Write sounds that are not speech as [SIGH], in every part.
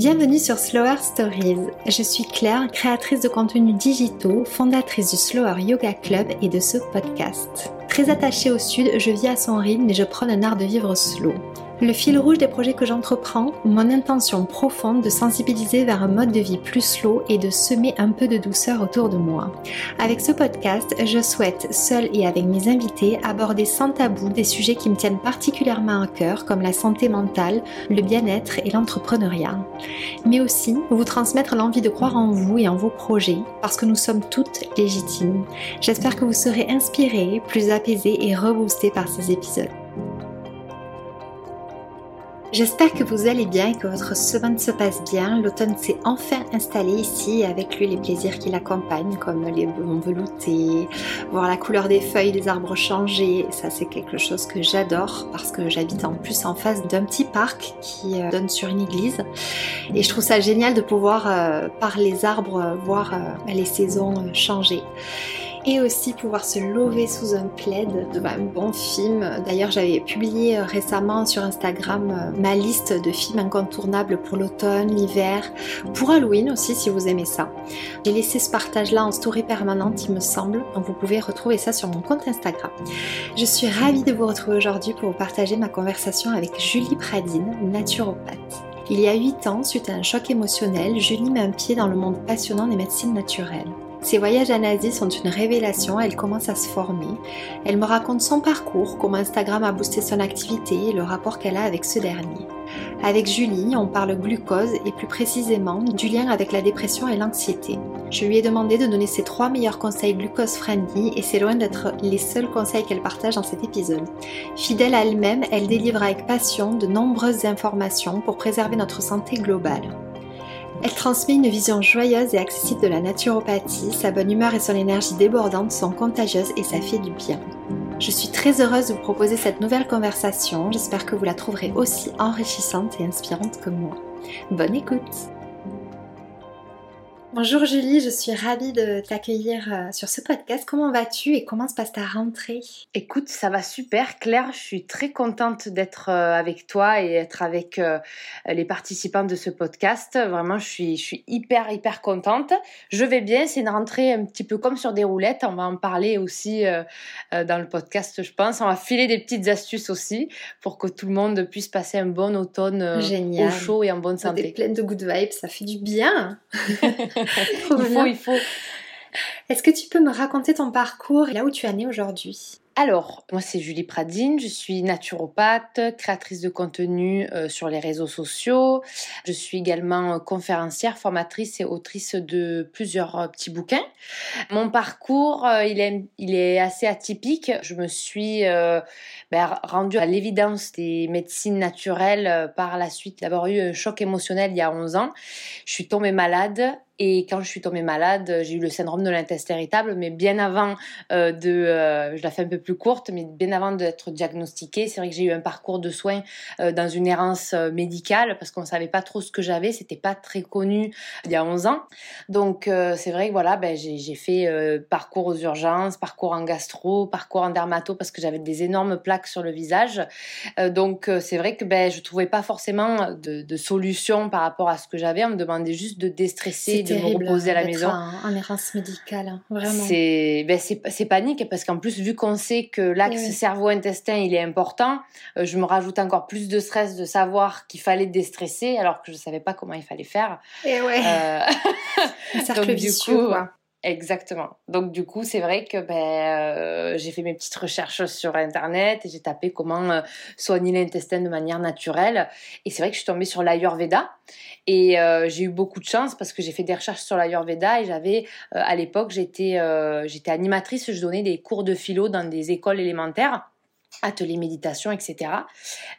Bienvenue sur Slower Stories. Je suis Claire, créatrice de contenus digitaux, fondatrice du Slower Yoga Club et de ce podcast. Très attachée au sud, je vis à son rythme et je prends un art de vivre slow. Le fil rouge des projets que j'entreprends, mon intention profonde de sensibiliser vers un mode de vie plus slow et de semer un peu de douceur autour de moi. Avec ce podcast, je souhaite, seule et avec mes invités, aborder sans tabou des sujets qui me tiennent particulièrement à cœur, comme la santé mentale, le bien-être et l'entrepreneuriat. Mais aussi vous transmettre l'envie de croire en vous et en vos projets, parce que nous sommes toutes légitimes. J'espère que vous serez inspirés, plus apaisés et reboostés par ces épisodes. J'espère que vous allez bien et que votre semaine se passe bien. L'automne s'est enfin installé ici avec lui les plaisirs qui l'accompagnent comme les bons veloutés, voir la couleur des feuilles des arbres changer. Ça c'est quelque chose que j'adore parce que j'habite en plus en face d'un petit parc qui euh, donne sur une église et je trouve ça génial de pouvoir euh, par les arbres voir euh, les saisons changer et aussi pouvoir se lever sous un plaid de un bon film. D'ailleurs, j'avais publié euh, récemment sur Instagram euh, ma liste de films incontournables pour l'automne, l'hiver, pour Halloween aussi si vous aimez ça. J'ai laissé ce partage-là en story permanente, il me semble, donc vous pouvez retrouver ça sur mon compte Instagram. Je suis ravie de vous retrouver aujourd'hui pour vous partager ma conversation avec Julie Pradine, naturopathe. Il y a 8 ans, suite à un choc émotionnel, Julie met un pied dans le monde passionnant des médecines naturelles. Ses voyages en Asie sont une révélation, elle commence à se former. Elle me raconte son parcours, comment Instagram a boosté son activité et le rapport qu'elle a avec ce dernier. Avec Julie, on parle glucose et plus précisément du lien avec la dépression et l'anxiété. Je lui ai demandé de donner ses trois meilleurs conseils glucose friendly et c'est loin d'être les seuls conseils qu'elle partage dans cet épisode. Fidèle à elle-même, elle délivre avec passion de nombreuses informations pour préserver notre santé globale. Elle transmet une vision joyeuse et accessible de la naturopathie, sa bonne humeur et son énergie débordante sont contagieuses et ça fait du bien. Je suis très heureuse de vous proposer cette nouvelle conversation, j'espère que vous la trouverez aussi enrichissante et inspirante que moi. Bonne écoute Bonjour Julie, je suis ravie de t'accueillir euh, sur ce podcast. Comment vas-tu et comment se passe ta rentrée? Écoute, ça va super Claire, je suis très contente d'être euh, avec toi et être avec euh, les participants de ce podcast. Vraiment, je suis, je suis hyper, hyper contente. Je vais bien, c'est une rentrée un petit peu comme sur des roulettes. On va en parler aussi dans le podcast, je pense. On va filer des petites astuces aussi pour que tout le monde puisse passer un bon automne au chaud et en bonne santé. Pleine de good vibes, ça fait du bien [LAUGHS] [LAUGHS] il faut, il faut. Est-ce que tu peux me raconter ton parcours et là où tu es née aujourd'hui? Alors, moi c'est Julie Pradine, je suis naturopathe, créatrice de contenu euh, sur les réseaux sociaux. Je suis également conférencière, formatrice et autrice de plusieurs euh, petits bouquins. Mon parcours, euh, il, est, il est assez atypique. Je me suis ben, rendue à l'évidence des médecines naturelles par la suite d'avoir eu un choc émotionnel il y a 11 ans. Je suis tombée malade et quand je suis tombée malade, j'ai eu le syndrome de l'intestin irritable, mais bien avant euh, de, euh, je la fais un peu plus courte, mais bien avant d'être diagnostiquée, c'est vrai que j'ai eu un parcours de soins euh, dans une errance médicale parce qu'on savait pas trop ce que j'avais, c'était pas très connu il y a 11 ans. Donc c'est vrai que voilà, ben, j'ai fait parcours aux urgences, parcours en gastro, parcours en dermato parce que j'avais des énormes plaques sur le visage. donc c'est vrai que ben, je trouvais pas forcément de, de solution par rapport à ce que j'avais. On me demandait juste de déstresser de me reposer à la maison. En, errance médicale, hein, vraiment. C'est ben c'est panique parce qu'en plus vu qu'on sait que l'axe cerveau-intestin il est important, euh, je me rajoute encore plus de stress de savoir qu'il fallait déstresser alors que je savais pas comment il fallait faire. Et ouais. Euh... [LAUGHS] Un cercle vicieux, quoi. Exactement. Donc du coup, c'est vrai que ben, euh, j'ai fait mes petites recherches sur Internet et j'ai tapé comment euh, soigner l'intestin de manière naturelle. Et c'est vrai que je suis tombée sur l'Ayurveda. Et euh, j'ai eu beaucoup de chance parce que j'ai fait des recherches sur l'Ayurveda et j'avais, à l'époque, j'étais j'étais animatrice, je donnais des cours de philo dans des écoles élémentaires atelier méditation, etc.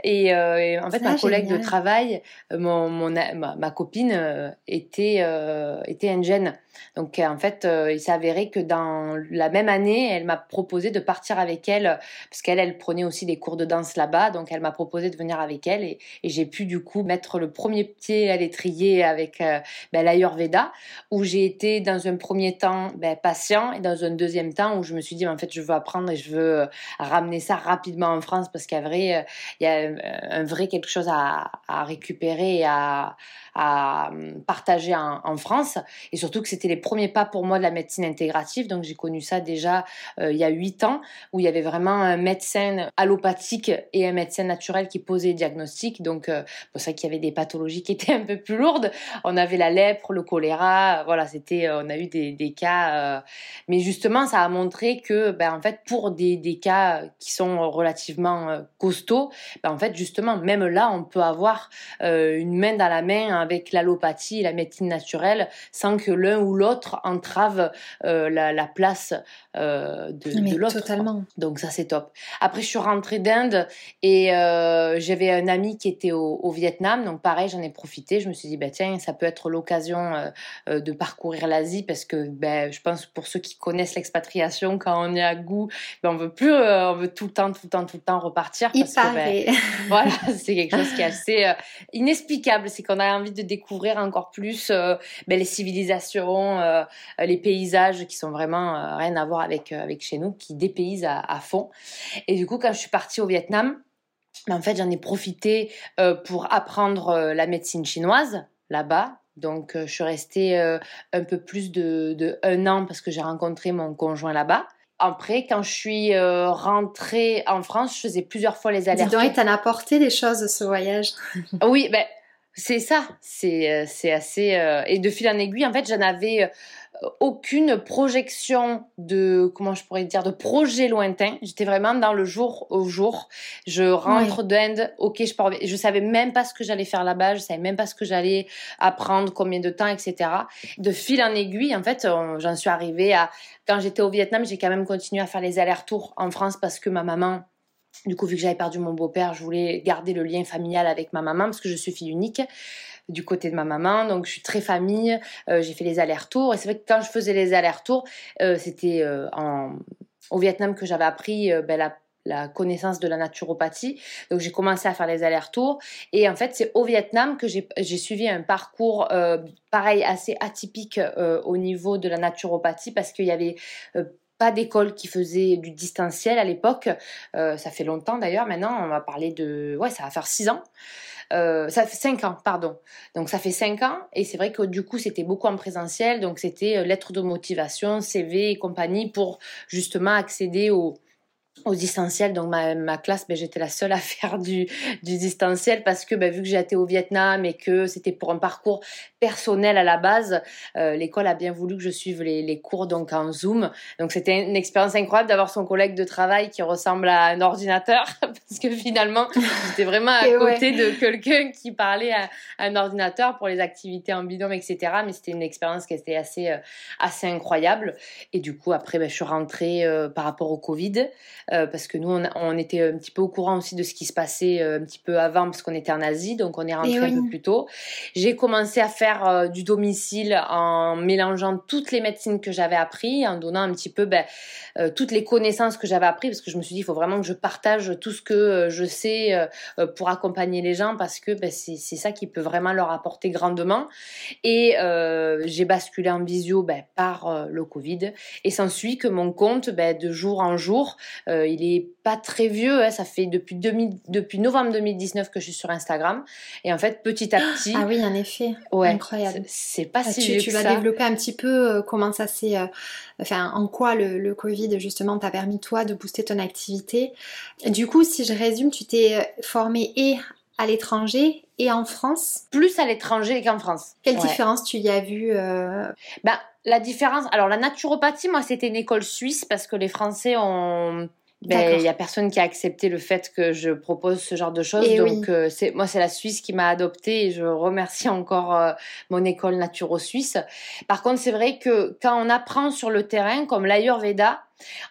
Et, en fait, ma collègue de travail, mon, mon ma, ma, copine était, était indienne. Donc en fait, il s'est avéré que dans la même année, elle m'a proposé de partir avec elle parce qu'elle, elle prenait aussi des cours de danse là-bas. Donc elle m'a proposé de venir avec elle et, j'ai pu du coup mettre le premier pied à l'étrier avec ben, l'Ayurveda où j'ai été dans un premier temps ben, patient et dans un deuxième temps où je me suis dit en fait je veux apprendre et je veux ramener ça rapidement en France parce a vrai, il y a un vrai quelque chose à, récupérer et à, hum, partager en, France. Et surtout que c'était les premiers pas pour moi de la médecine intégrative. Donc j'ai connu ça déjà euh, il y a huit ans, où il y avait vraiment un médecin allopathique et un médecin naturel qui posait les diagnostics. Donc euh, pour ça qu'il y avait des pathologies qui étaient un peu plus lourdes. On avait la lèpre, le choléra. Voilà, c'était, euh, on a eu des, cas. mais justement, ça a montré que, ben, en fait, pour des, des cas qui sont relativement costauds, ben, en fait, justement, même là, on peut avoir une main dans la main avec l'allopathie et la médecine naturelle sans que l'un ou l'autre entrave euh, la, place euh, de, l'autre. Totalement. Donc ça c'est top. Après je suis rentrée d'Inde et euh, j'avais un ami qui était au, Vietnam, donc pareil j'en ai profité. Je me suis dit bah tiens ça peut être l'occasion de parcourir l'Asie parce que ben, je pense pour ceux qui connaissent l'expatriation quand on est à goût, ben, on veut plus, on veut tout le temps, tout le temps, tout le temps repartir parce que ben, [LAUGHS] voilà c'est quelque chose qui est assez inexplicable. C'est qu'on a envie de découvrir encore plus les civilisations, euh, les paysages qui sont vraiment euh, rien à voir avec, avec chez nous, qui dépaysent à, à, fond. Et du coup, quand je suis partie au Vietnam, ben, en fait, j'en ai profité pour apprendre la médecine chinoise là-bas. Donc, je suis restée un peu plus de, de un an parce que j'ai rencontré mon conjoint là-bas après, quand je suis rentrée en France, je faisais plusieurs fois les allers-retours. Dis donc, t'en as apporté des choses ce voyage. oui, ben c'est ça, c'est euh, c'est assez euh, et de fil en aiguille en fait j'en avais euh, aucune projection de comment je pourrais dire de projet lointain. J'étais vraiment dans le jour au jour. Je rentre d'Inde, ok, je pars. Je savais même pas ce que j'allais faire là-bas. Je savais même pas ce que j'allais apprendre, combien de temps, etc. De fil en aiguille, en fait, j'en suis arrivée à quand j'étais au Vietnam, j'ai quand même continué à faire les allers-retours en France parce que ma maman du coup, vu que j'avais perdu mon beau-père, je voulais garder le lien familial avec ma maman parce que je suis fille unique du côté de ma maman, donc je suis très famille. Euh, j'ai fait les allers-retours et c'est vrai que quand je faisais les allers-retours, euh, c'était euh, au Vietnam que j'avais appris ben, la, connaissance de la naturopathie. Donc j'ai commencé à faire les allers-retours et en fait c'est au Vietnam que j'ai suivi un parcours pareil assez atypique au niveau de la naturopathie parce qu'il y avait pas d'école qui faisait du distanciel à l'époque. Euh, ça fait longtemps d'ailleurs. Maintenant, on va parler de. Ouais, ça va faire six ans. Euh, ça fait cinq ans, pardon. Donc ça fait cinq ans et c'est vrai que du coup c'était beaucoup en présentiel, donc c'était euh, lettres de motivation, CV et compagnie pour justement accéder au, au distanciel. Donc ma, ma classe, ben, j'étais la seule à [LAUGHS] faire du, du distanciel parce que ben, vu que été au Vietnam et que c'était pour un parcours personnel à la base, euh, l'école a bien voulu que je suive les, les cours donc en Zoom. Donc c'était une expérience incroyable d'avoir son collègue de travail qui ressemble à un ordinateur [LAUGHS] parce que finalement j'étais vraiment à [LAUGHS] côté de quelqu'un qui parlait à, un ordinateur pour les activités en binôme, etc. Mais c'était une expérience qui était assez, euh, assez incroyable. Et du coup après ben, je suis rentrée euh, par rapport au Covid. Euh, parce que nous, on, était un petit peu au courant aussi de ce qui se passait euh, un petit peu avant, parce qu'on était en Asie, donc on est rentré un peu plus tôt. J'ai commencé à faire euh, du domicile en mélangeant toutes les médecines que j'avais appris, en donnant un petit peu ben, toutes les connaissances que j'avais appris, parce que je me suis dit, il faut vraiment que je partage tout ce que je sais pour accompagner les gens, parce que ben, c'est ça qui peut vraiment leur apporter grandement. Et j'ai basculé en visio ben, par le Covid, et s'ensuit que mon compte, de jour en jour, euh, il est pas très vieux, hein, ça fait depuis, depuis novembre 2019 que je suis sur Instagram. Et en fait, petit à petit. Ah oui, en effet. Ouais, Incroyable. C'est pas ah, si tu, vieux tu vas développer un petit peu euh, comment ça s'est. Euh, enfin, en quoi le, le Covid, justement, t'a permis, toi, de booster ton activité. Du coup, si je résume, tu t'es formé et à l'étranger et en France Plus à l'étranger qu'en France. Quelle différence tu y as vu bah, La différence, alors la naturopathie, moi c'était une école suisse parce que les Français ont ben, il y a personne qui a accepté le fait que je propose ce genre de choses. Et eh donc, euh, c'est moi, c'est la Suisse qui m'a adoptée et je remercie encore euh, mon école naturo-suisse. Par contre, c'est vrai que quand on apprend sur le terrain, comme l'Ayurveda,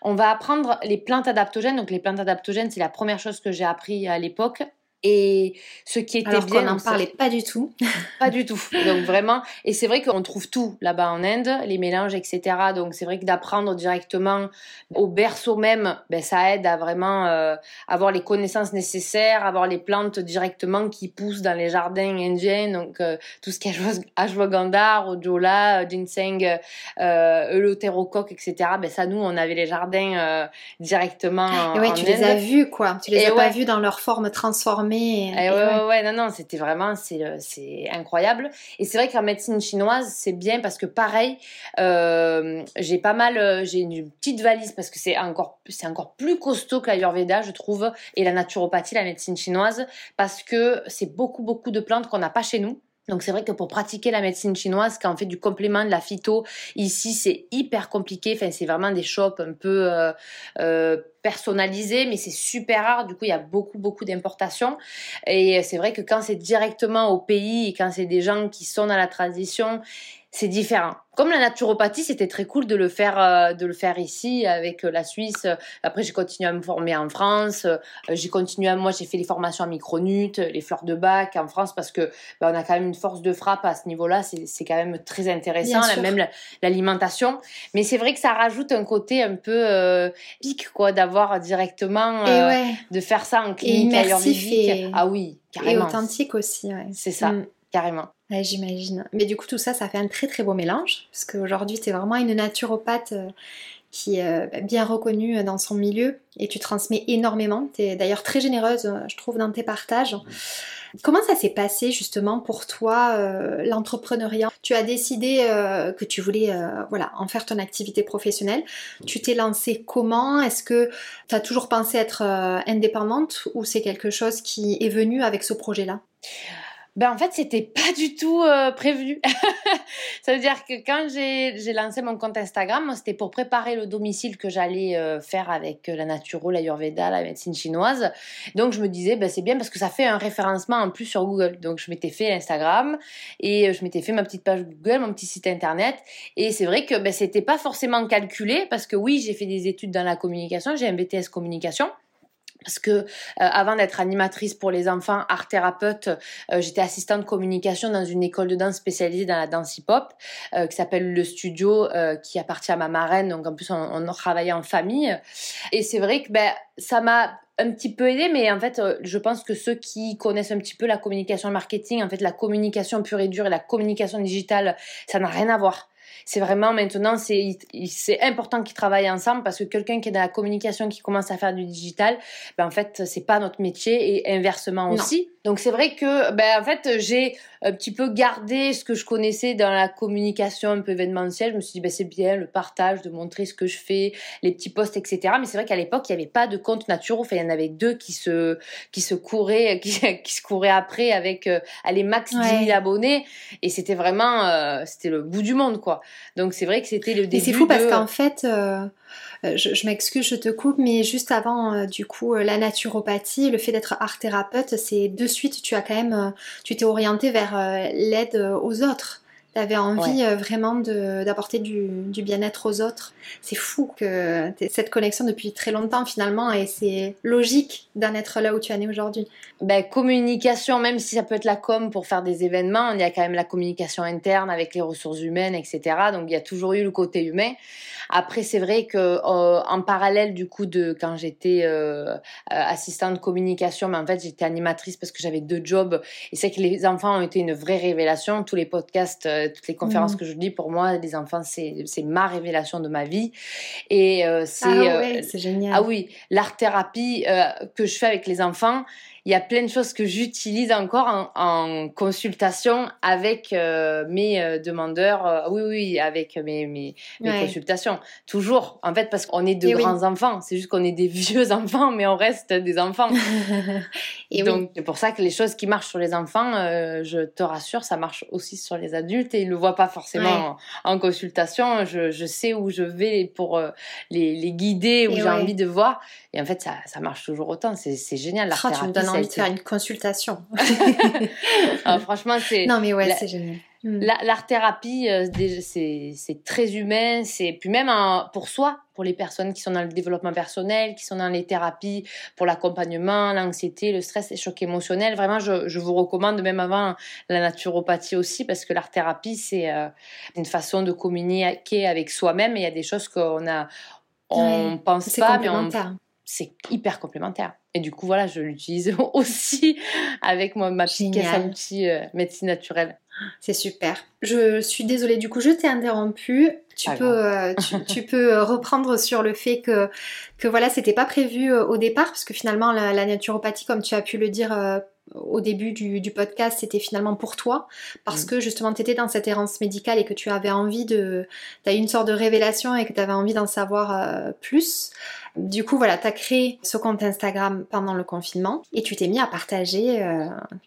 on va apprendre les plantes adaptogènes. Donc, les plantes adaptogènes, c'est la première chose que j'ai appris à l'époque. Et ce qui était Alors bien. qu'on n'en parlait pas du tout. [LAUGHS] pas du tout. Donc vraiment, et c'est vrai qu'on trouve tout là-bas en Inde, les mélanges, etc. Donc c'est vrai que d'apprendre directement au berceau même, ben, ça aide à vraiment euh, avoir les connaissances nécessaires, avoir les plantes directement qui poussent dans les jardins indiens. Donc euh, tout ce qui est ashwagandha, rojola, ginseng, euh, eleutérocoque, etc. Ben ça, nous, on avait les jardins euh, directement. En, et ouais, tu les as vus, quoi. Tu les as pas vus dans leur forme transformée et, ouais, ouais, non, non, c'était vraiment, c'est incroyable. Et c'est vrai qu'en médecine chinoise, c'est bien parce que pareil, euh, j'ai pas mal, euh, j'ai une petite valise parce que c'est encore, c'est encore plus costaud que l'Ayurveda, je trouve, et la naturopathie, la médecine chinoise, parce que c'est beaucoup, beaucoup de plantes qu'on n'a pas chez nous. Donc c'est vrai que pour pratiquer la médecine chinoise, quand on fait du complément de la phyto, ici c'est hyper compliqué. Enfin c'est vraiment des shops un peu euh, euh, personnalisés, mais c'est super rare. Du coup il y a beaucoup beaucoup d'importations. Et c'est vrai que quand c'est directement au pays et quand c'est des gens qui sont dans la tradition, c'est différent. Comme la naturopathie, c'était très cool de le faire, euh, de le faire ici avec euh, la Suisse. Après, j'ai continué à me former en France. Euh, j'ai continué à, moi, j'ai fait les formations en micronut, les fleurs de bac en France parce que ben, on a quand même une force de frappe à ce niveau-là. C'est quand même très intéressant, même l'alimentation. Mais c'est vrai que ça rajoute un côté un peu euh, pique, quoi, d'avoir directement, de faire ça en clinique et Ah oui, carrément. Et authentique aussi, ouais. C'est ça, mm. Carrément. J'imagine. Mais du coup, tout ça, ça fait un très très beau mélange, parce qu'aujourd'hui, tu es vraiment une naturopathe euh, qui est euh, bien reconnue dans son milieu, et tu transmets énormément. Tu es d'ailleurs très généreuse, euh, je trouve, dans tes partages. Comment ça s'est passé justement pour toi, l'entrepreneuriat? Tu as décidé que tu voulais voilà, en faire ton activité professionnelle. Tu t'es lancée comment? Est-ce que tu as toujours pensé être indépendante ou c'est quelque chose qui est venu avec ce projet-là? Ben en fait, c'était pas du tout euh, prévu. [LAUGHS] ça veut dire que quand j'ai lancé mon compte Instagram, c'était pour préparer le domicile que j'allais euh, faire avec euh, la naturo, l'ayurveda, la médecine chinoise. Donc je me disais, ben, c'est bien parce que ça fait un référencement en plus sur Google. Donc je m'étais fait Instagram et je m'étais fait ma petite page Google, mon petit site internet. Et c'est vrai que ben, c'était pas forcément calculé parce que oui, j'ai fait des études dans la communication, j'ai un BTS communication. Parce que euh, avant d'être animatrice pour les enfants, art thérapeute, euh, j'étais assistante communication dans une école de danse spécialisée dans la danse hip-hop euh, qui s'appelle le Studio, qui appartient à ma marraine. Donc en plus on, on travaillait en famille. Et c'est vrai que ben ça m'a un petit peu aidé, mais en fait, je pense que ceux qui connaissent un petit peu la communication marketing, en fait, la communication pure et dure et la communication digitale, ça n'a rien à voir c'est vraiment maintenant, c'est important qu'ils travaillent ensemble parce que quelqu'un qui est dans la communication, qui commence à faire du digital, ben en fait, c'est pas notre métier et inversement aussi. Donc c'est vrai que ben en fait j'ai un petit peu gardé ce que je connaissais dans la communication un peu événementielle. Je me suis dit ben c'est bien le partage, de montrer ce que je fais, les petits posts etc. Mais c'est vrai qu'à l'époque il n'y avait pas de compte naturel. Enfin il y en avait deux qui se qui se couraient [LAUGHS] qui, qui se couraient après avec euh, allez max 10 000 abonnés et c'était vraiment euh, c'était le bout du monde quoi. Donc c'est vrai que c'était le début. Et c'est fou parce qu'en fait euh, euh, je, m'excuse, je te coupe, mais juste avant, euh, du coup, euh, la naturopathie, le fait d'être art thérapeute, c'est de suite, tu as quand même, tu t'es orienté vers l'aide aux autres. Tu avais envie vraiment d'apporter du, du bien-être aux autres. C'est fou que cette connexion depuis très longtemps finalement et c'est logique d'en être là où tu en es aujourd'hui. Ben, communication, même si ça peut être la com pour faire des événements, il y a quand même la communication interne avec les ressources humaines, etc. Donc il y a toujours eu le côté humain. Après, c'est vrai que euh, en parallèle du coup de quand j'étais euh, assistante de communication, mais en fait j'étais animatrice parce que j'avais deux jobs. Et c'est que les enfants ont été une vraie révélation. Tous les podcasts, euh, toutes les conférences mmh. que je dis, pour moi, les enfants, c'est ma révélation de ma vie. Et c'est ah ouais, c'est génial. Ah oui, l'art thérapie que je fais avec les enfants il y a plein de choses que j'utilise encore en, consultation avec euh, mes euh, demandeurs. Euh, oui, oui, avec mes, mes, consultations. Toujours, en fait, parce qu'on est de grands enfants. C'est juste qu'on est des [LAUGHS] vieux enfants, mais on reste des enfants. [LAUGHS] et Donc, c'est pour ça que les choses qui marchent sur les enfants, je te rassure, ça marche aussi sur les adultes et ils ne le voient pas forcément en, consultation. Je, je, sais où je vais pour les, les, guider, où j'ai envie de voir. Et en fait, ça, ça marche toujours autant. C'est génial. La oh, envie de faire une consultation. [LAUGHS] Ah, [LAUGHS] franchement, c'est. Non, mais ouais, c'est génial. Hmm. L'art-thérapie, euh, c'est très humain, c'est puis même pour soi, pour les personnes qui sont dans le développement personnel, qui sont dans les thérapies pour l'accompagnement, l'anxiété, le stress, les chocs émotionnels. Vraiment, je, vous recommande, même avant la naturopathie aussi, parce que l'art-thérapie, c'est euh, une façon de communiquer avec soi-même. Il y a des choses qu'on a, on pense pas, mais c'est hyper complémentaire. Et du coup, voilà, je l'utilise [LAUGHS] aussi avec moi, ma petite caisse à outils euh, médecine naturelle. C'est super. Je suis désolée, du coup, je t'ai interrompu. Tu peux, euh, [LAUGHS] tu, peux euh, reprendre sur le fait que, que voilà, c'était pas prévu au départ, parce que finalement, la, naturopathie, comme tu as pu le dire au début du, podcast, c'était finalement pour toi, parce mm. que justement, tu étais dans cette errance médicale et que tu avais envie de. Tu as eu une sorte de révélation et que tu avais envie d'en savoir plus. Du coup, voilà, tu as créé ce compte Instagram pendant le confinement et tu t'es mis à partager euh,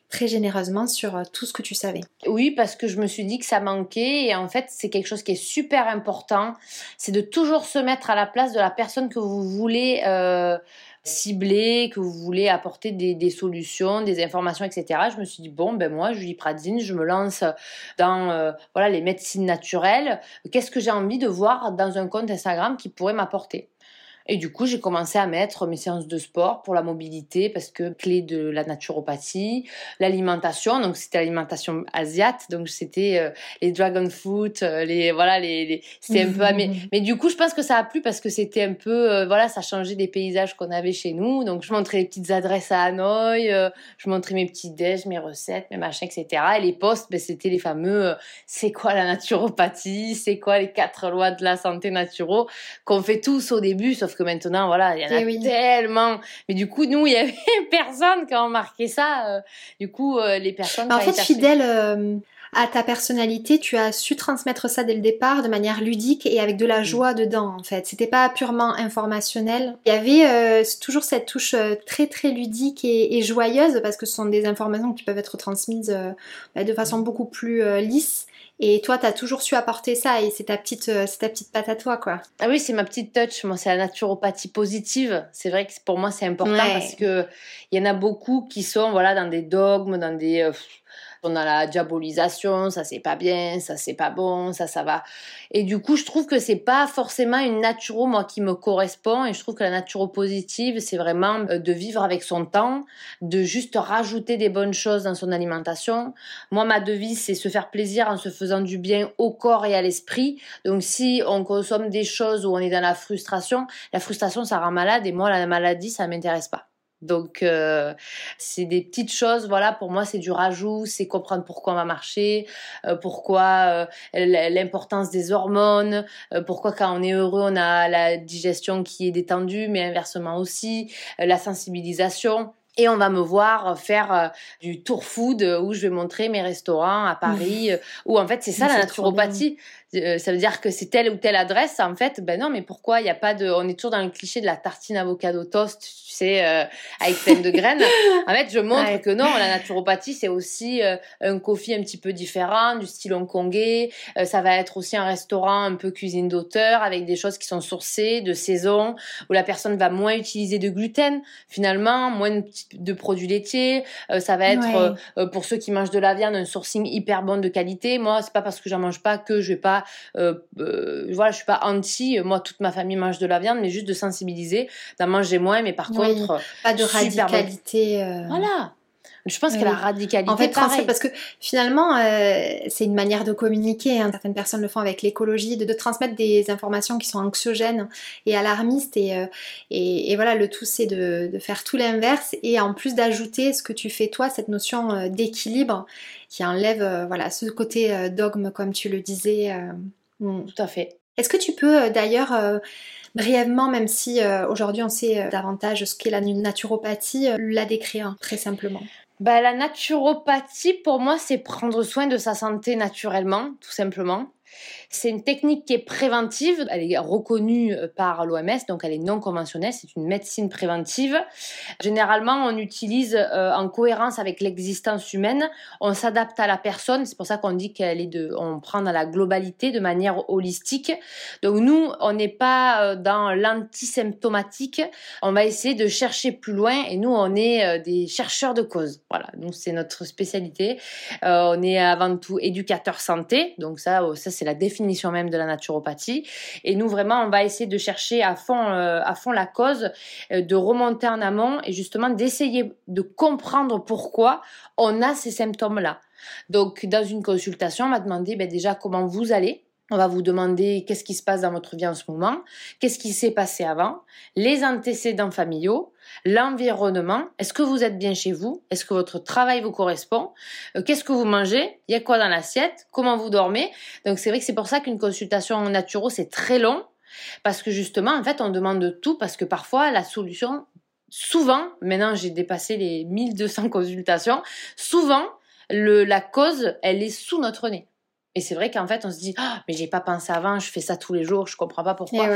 très généreusement sur euh, tout ce que tu savais. Oui, parce que je me suis dit que ça manquait et en fait, c'est quelque chose qui est super important. C'est de toujours se mettre à la place de la personne que vous voulez. Euh, cibler, que vous voulez apporter des, solutions, des informations, etc. Je me suis dit, bon, ben moi, Julie Pradine, je me lance dans voilà, les médecines naturelles. Qu'est-ce que j'ai envie de voir dans un compte Instagram qui pourrait m'apporter? Et du coup, j'ai commencé à mettre mes séances de sport pour la mobilité parce que clé de la naturopathie, l'alimentation, donc c'était l'alimentation asiate, donc c'était euh, les dragon fruit, euh, les voilà les, c'était un peu mais, mais du coup, je pense que ça a plu parce que c'était un peu euh, voilà, ça changeait des paysages qu'on avait chez nous. Donc je montrais les petites adresses à Hanoï, je montrais mes petits déj, mes recettes, mes machins, etc. Et les posts, ben, c'était les fameux c'est quoi la naturopathie, c'est quoi les quatre lois de la santé naturelle qu'on fait tous au début sauf que maintenant, voilà, il y en a eh tellement. Mais du coup, nous, il y avait [LAUGHS] personne qui a marqué ça. Euh. du coup, euh, les personnes. en fait, fidèle euh, à ta personnalité, tu as su transmettre ça dès le départ de manière ludique et avec de la mm. joie dedans, en fait. C'était pas purement informationnel. Il y avait toujours cette touche très très ludique et, joyeuse parce que ce sont des informations qui peuvent être transmises bah, de façon beaucoup plus lisse. Et toi, tu as toujours su apporter ça et c'est ta petite, euh, c'est ta petite patte à toi, quoi. Ah oui, c'est ma petite touch. Moi, c'est la naturopathie positive. C'est vrai que pour moi, c'est important parce que il y en a beaucoup qui sont, voilà, dans des dogmes, dans des, euh, on a la diabolisation, ça c'est pas bien, ça c'est pas bon, ça ça va. Et du coup, je trouve que c'est pas forcément une naturo moi qui me correspond et je trouve que la naturo positive, c'est vraiment euh, de vivre avec son temps, de juste rajouter des bonnes choses dans son alimentation. Moi ma devise c'est se faire plaisir en se faisant du bien au corps et à l'esprit. Donc si on consomme des choses où on est dans la frustration, la frustration ça rend malade et moi la maladie ça m'intéresse pas. Donc, euh, c'est des petites choses, voilà, pour moi, c'est du rajout, c'est comprendre pourquoi on va marcher, euh, pourquoi euh, l'importance des hormones, pourquoi quand on est heureux, on a la digestion qui est détendue, mais inversement aussi, la sensibilisation. Et on va me voir faire du tour food où je vais montrer mes restaurants à Paris, où en fait c'est ça la naturopathie. Euh, ça veut dire que c'est telle ou telle adresse. En fait, ben non, mais pourquoi il n'y a pas de. On est toujours dans le cliché de la tartine avocado toast, tu sais, euh, avec plein de graines. [LAUGHS] En fait, je montre que non, la naturopathie, c'est aussi euh, un coffee un petit peu différent, du style hongkongais. ça va être aussi un restaurant un peu cuisine d'auteur, avec des choses qui sont sourcées, de saison, où la personne va moins utiliser de gluten, finalement, moins de produits laitiers. ça va être, pour ceux qui mangent de la viande, un sourcing hyper bon de qualité. Moi, c'est pas parce que j'en mange pas que je vais pas euh, euh, voilà, je suis pas anti. Moi, toute ma famille mange de la viande, mais juste de sensibiliser, d'en manger moins. Mais par contre, pas de radicalité. Euh. Voilà. Je pense que la radicalité. En fait, pareil. parce que finalement, c'est une manière de communiquer. Hein. Certaines personnes le font avec l'écologie, de, transmettre des informations qui sont anxiogènes et alarmistes. Et, et, voilà, le tout, c'est de, de, faire tout l'inverse et en plus d'ajouter ce que tu fais toi, cette notion d'équilibre qui enlève euh, voilà, ce côté euh, dogme, comme tu le disais. Euh. Mm. Tout à fait. Est-ce que tu peux d'ailleurs brièvement, même si aujourd'hui on sait davantage ce qu'est la naturopathie, la décrire très simplement? Bah, La naturopathie, pour moi, c'est prendre soin de sa santé naturellement, tout simplement. C'est une technique qui est préventive, elle est reconnue euh, par l'OMS, donc elle est non conventionnelle, c'est une médecine préventive. Généralement, on utilise euh, en cohérence avec l'existence humaine, on s'adapte à la personne, c'est pour ça qu'on dit qu'elle est de, on prend dans la globalité de manière holistique. Donc nous, on n'est pas euh, dans l'antisymptomatique, on va essayer de chercher plus loin et nous, on est des chercheurs de cause. Voilà, nous c'est notre spécialité. on est avant tout éducateur santé, donc ça, ça c'est la définition même de la naturopathie. Et nous, vraiment, on va essayer de chercher à fond, euh, à fond la cause, euh, de remonter en amont et justement d'essayer de comprendre pourquoi on a ces symptômes-là. Donc, dans une consultation, on m'a demandé ben, déjà comment vous allez. On va vous demander qu'est-ce qui se passe dans votre vie en ce moment, qu'est-ce qui s'est passé avant, les antécédents familiaux, l'environnement, est-ce que vous êtes bien chez vous? Est-ce que votre travail vous correspond? Euh, Qu'est-ce que vous mangez? Il y a quoi dans l'assiette? Comment vous dormez? Donc c'est vrai que c'est pour ça qu'une consultation en naturo, c'est très long, parce que justement, en fait, on demande tout, parce que parfois, la solution, souvent, maintenant j'ai dépassé les 1200 consultations, souvent, le, la cause, elle est sous notre nez. Et c'est vrai qu'en fait, on se dit, oh, mais j'ai pas pensé avant, je fais ça tous les jours, je comprends pas pourquoi. Eh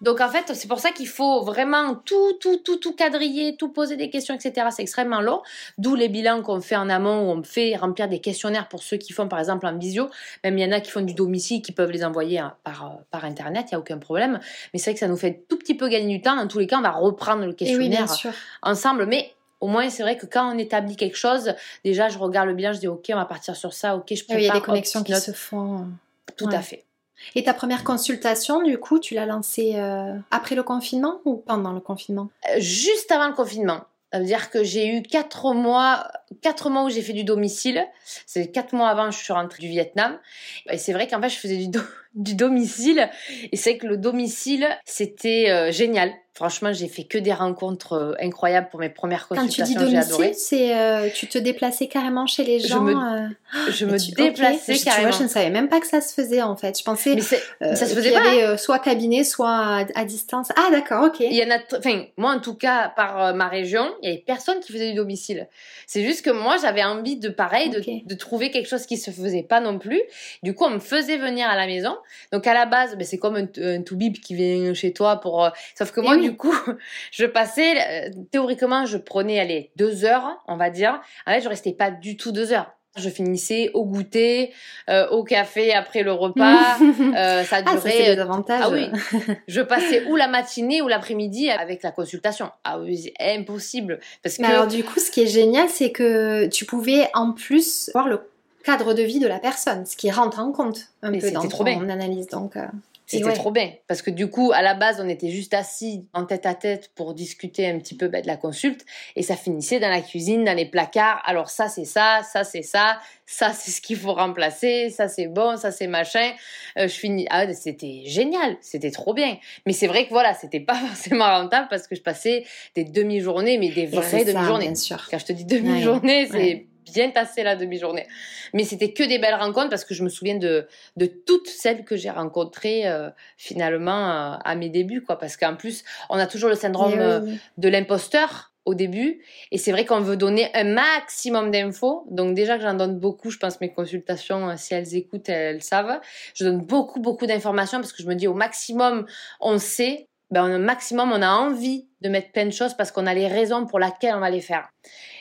donc en fait, c'est pour ça qu'il faut vraiment tout, tout, tout, tout quadriller, tout poser des questions, etc. C'est extrêmement long. D'où les bilans qu'on fait en amont où on fait remplir des questionnaires pour ceux qui font par exemple en visio. Même il y en a qui font du domicile, qui peuvent les envoyer hein, par, euh, par internet, il n'y a aucun problème. Mais c'est vrai que ça nous fait tout petit peu gagner du temps. En tous les cas, on va reprendre le questionnaire ensemble. Mais au moins, c'est vrai que quand on établit quelque chose, déjà, je regarde le bilan, je dis, OK, on va partir sur ça, OK, je prépare. Oui, il y a des connexions qui se font. Tout à fait. Et ta première consultation, du coup, tu l'as lancée euh, après le confinement ou pendant le confinement? Euh, Juste avant le confinement. Ça veut dire que j'ai eu quatre mois, quatre mois où j'ai fait du domicile. C'est quatre mois avant, je suis rentrée du Vietnam. Et c'est vrai qu'en fait, je faisais du, [LAUGHS] du domicile. Et c'est que le domicile, c'était euh, génial. Franchement, j'ai fait que des rencontres euh, incroyables pour mes premières consultations. Quand tu dis domicile, c'est euh, tu te déplaçais carrément chez les gens. Je me, je me déplaçais carrément. Tu vois, je ne savais même pas que ça se faisait en fait. Je pensais Mais ça se faisait qu'il y avait soit cabinet, soit à, distance. Ah d'accord, ok. Il y en a, enfin moi en tout cas par ma région, il y avait personne qui faisait du domicile. C'est juste que moi j'avais envie de pareil, de, de trouver quelque chose qui se faisait pas non plus. Du coup, on me faisait venir à la maison donc à la base, ben, c'est comme un, un toubib qui vient chez toi pour. Euh, sauf que moi, du coup, [LAUGHS] je passais euh, théoriquement, je prenais allez deux heures, on va dire. En fait, je restais pas du tout deux heures. Je finissais au goûter, euh, au café après le repas. [LAUGHS] ça ah, durait. Ah, avantages. Ah oui. [LAUGHS] je passais ou la matinée ou l'après-midi avec la consultation. Ah oui, c'est impossible. Parce que... alors du coup, ce qui est génial, c'est que tu pouvais en plus voir le cadre de vie de la personne, ce qui rentre en compte un peu dans trop ton analyse. Donc, euh, c'était trop bien parce que du coup, à la base, on était juste assis en tête à tête pour discuter un petit peu bah, de la consulte et ça finissait dans la cuisine, dans les placards. Alors ça, c'est ça, ça, c'est ça, ça, c'est ce qu'il faut remplacer, ça, c'est bon, ça, c'est machin. Euh, je finis. Ah, c'était génial, c'était trop bien. Mais c'est vrai que voilà, c'était pas [LAUGHS] forcément rentable parce que je passais des demi-journées, mais des vraies demi-journées. Quand je te dis demi-journée, c'est bien passé la demi-journée. Mais c'était que des belles rencontres parce que je me souviens de, de toutes celles que j'ai rencontrées euh, finalement euh, à mes débuts. quoi. Parce qu'en plus, on a toujours le syndrome eh euh, de l'imposteur au début. Et c'est vrai qu'on veut donner un maximum d'infos. Donc déjà que j'en donne beaucoup, je pense mes consultations, si elles écoutent, elles, savent. Je donne beaucoup, beaucoup d'informations parce que je me dis au maximum, on sait. Ben, au maximum, on a envie de mettre plein de choses parce qu'on a les raisons pour lesquelles on va les faire.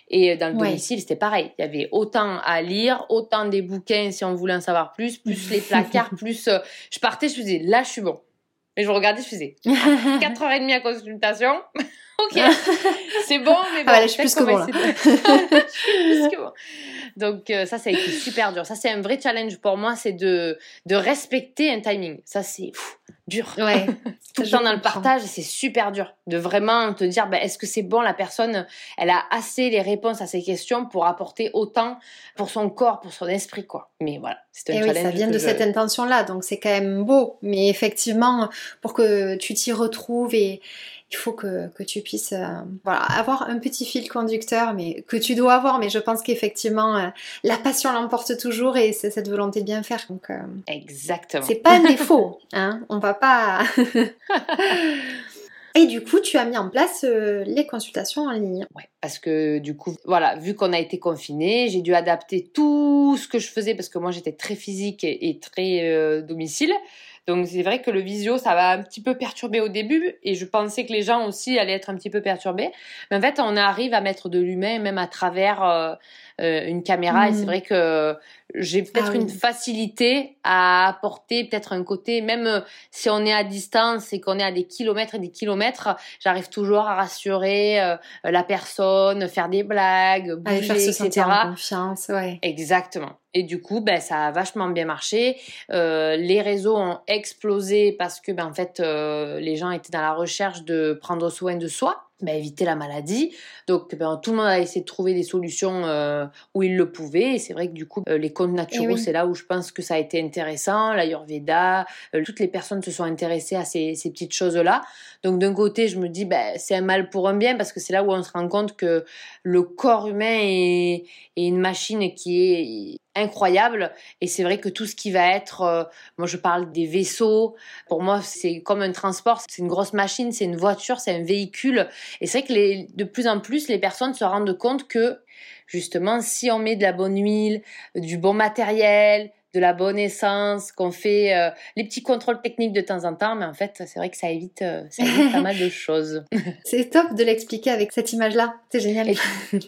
Et dans le domicile, c'était pareil. Il y avait autant à lire, autant des bouquins si on voulait en savoir plus, plus les [LAUGHS] placards, plus. Euh, je partais, je faisais là, je suis bon. Et je regardais, je faisais [LAUGHS] 4h30 à consultation. Ok, [LAUGHS] c'est bon, mais bon, ah, je suis plus que bon, là. [LAUGHS] je suis plus que bon. Donc euh, ça, ça a été super dur. Ça, c'est un vrai challenge pour moi, c'est de, de respecter un timing. Ça, c'est dur. Ouais. [LAUGHS] Tout le temps dans le partage, c'est super dur de vraiment te dire, ben, est-ce que c'est bon la personne, elle a assez les réponses à ces questions pour apporter autant pour son corps, pour son esprit, quoi. Mais voilà, c'est un Et challenge. Oui, ça vient de cette intention-là, donc c'est quand même beau. Mais effectivement, pour que tu t'y retrouves et il faut que, tu puisses euh, voilà, avoir un petit fil conducteur, mais que tu dois avoir. Mais je pense qu'effectivement, euh, la passion l'emporte toujours et c'est cette volonté de bien faire. Donc, euh, Exactement. C'est pas un défaut, [LAUGHS] hein. On va pas. [LAUGHS] Et du coup, tu as mis en place euh, les consultations en ligne. Ouais, parce que du coup, voilà, vu qu'on a été confinés, j'ai dû adapter tout ce que je faisais parce que moi j'étais très physique et, très euh, domicile. Donc c'est vrai que le visio, ça va un petit peu perturber au début et je pensais que les gens aussi allaient être un petit peu perturbés. Mais en fait, on arrive à mettre de l'humain même à travers euh, euh, une caméra et c'est hmm. vrai que j'ai peut-être ah une facilité à apporter peut-être un côté, même euh, si on est à distance et qu'on est à des kilomètres et des kilomètres, j'arrive toujours à rassurer la personne, faire des blagues, bouger, faire se etc. En confiance, ouais. Exactement. Et du coup, ben, ça a vachement bien marché. Euh, les réseaux ont explosé parce que, ben, en fait, euh, les gens étaient dans la recherche de prendre soin de soi. Ben, éviter la maladie. Donc, ben, tout le monde a essayé de trouver des solutions euh, où il le pouvait. Et c'est vrai que du coup, euh, les comptes naturels, c'est là où je pense que ça a été intéressant. L'Ayurveda, euh, toutes les personnes se sont intéressées à ces, ces petites choses-là. Donc, d'un côté, je me dis, ben, c'est un mal pour un bien parce que c'est là où on se rend compte que le corps humain est, est une machine qui est incroyable. Et c'est vrai que tout ce qui va être, moi je parle des vaisseaux, pour moi c'est comme un transport, c'est une grosse machine, c'est une voiture, c'est un véhicule. Et c'est vrai que les, de plus en plus, les personnes se rendent compte que, justement, si on met de la bonne huile, du bon matériel, de la bonne essence, qu'on fait euh, les petits contrôles techniques de temps en temps, mais en fait, c'est vrai que ça évite, euh, ça évite pas mal de [LAUGHS] choses. c'est top de l'expliquer avec cette image-là. C'est génial.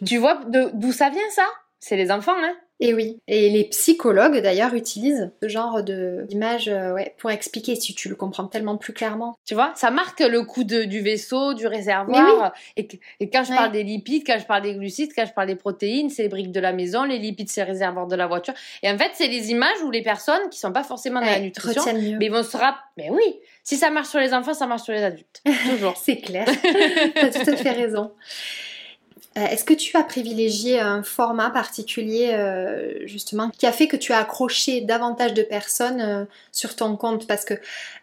tu vois d'où ça vient ça? C'est les enfants, hein? Et oui, et les psychologues d'ailleurs utilisent ce genre d'image euh, ouais, pour expliquer si tu le comprends tellement plus clairement. Tu vois, ça marque le coup de, du vaisseau, du réservoir. Et, quand je parle des lipides, quand je parle des glucides, quand je parle des protéines, c'est les briques de la maison, les lipides, c'est les réservoirs de la voiture. Et en fait, c'est les images où les personnes qui sont pas forcément dans la nutrition, mais ils vont se rappeler. Mais oui, si ça marche sur les enfants, ça marche sur les adultes. [LAUGHS] Toujours. c'est clair. [LAUGHS] tu as tout à fait raison. Euh, est-ce que tu as privilégié un format particulier euh, justement qui a fait que tu as accroché davantage de personnes euh, sur ton compte? Parce que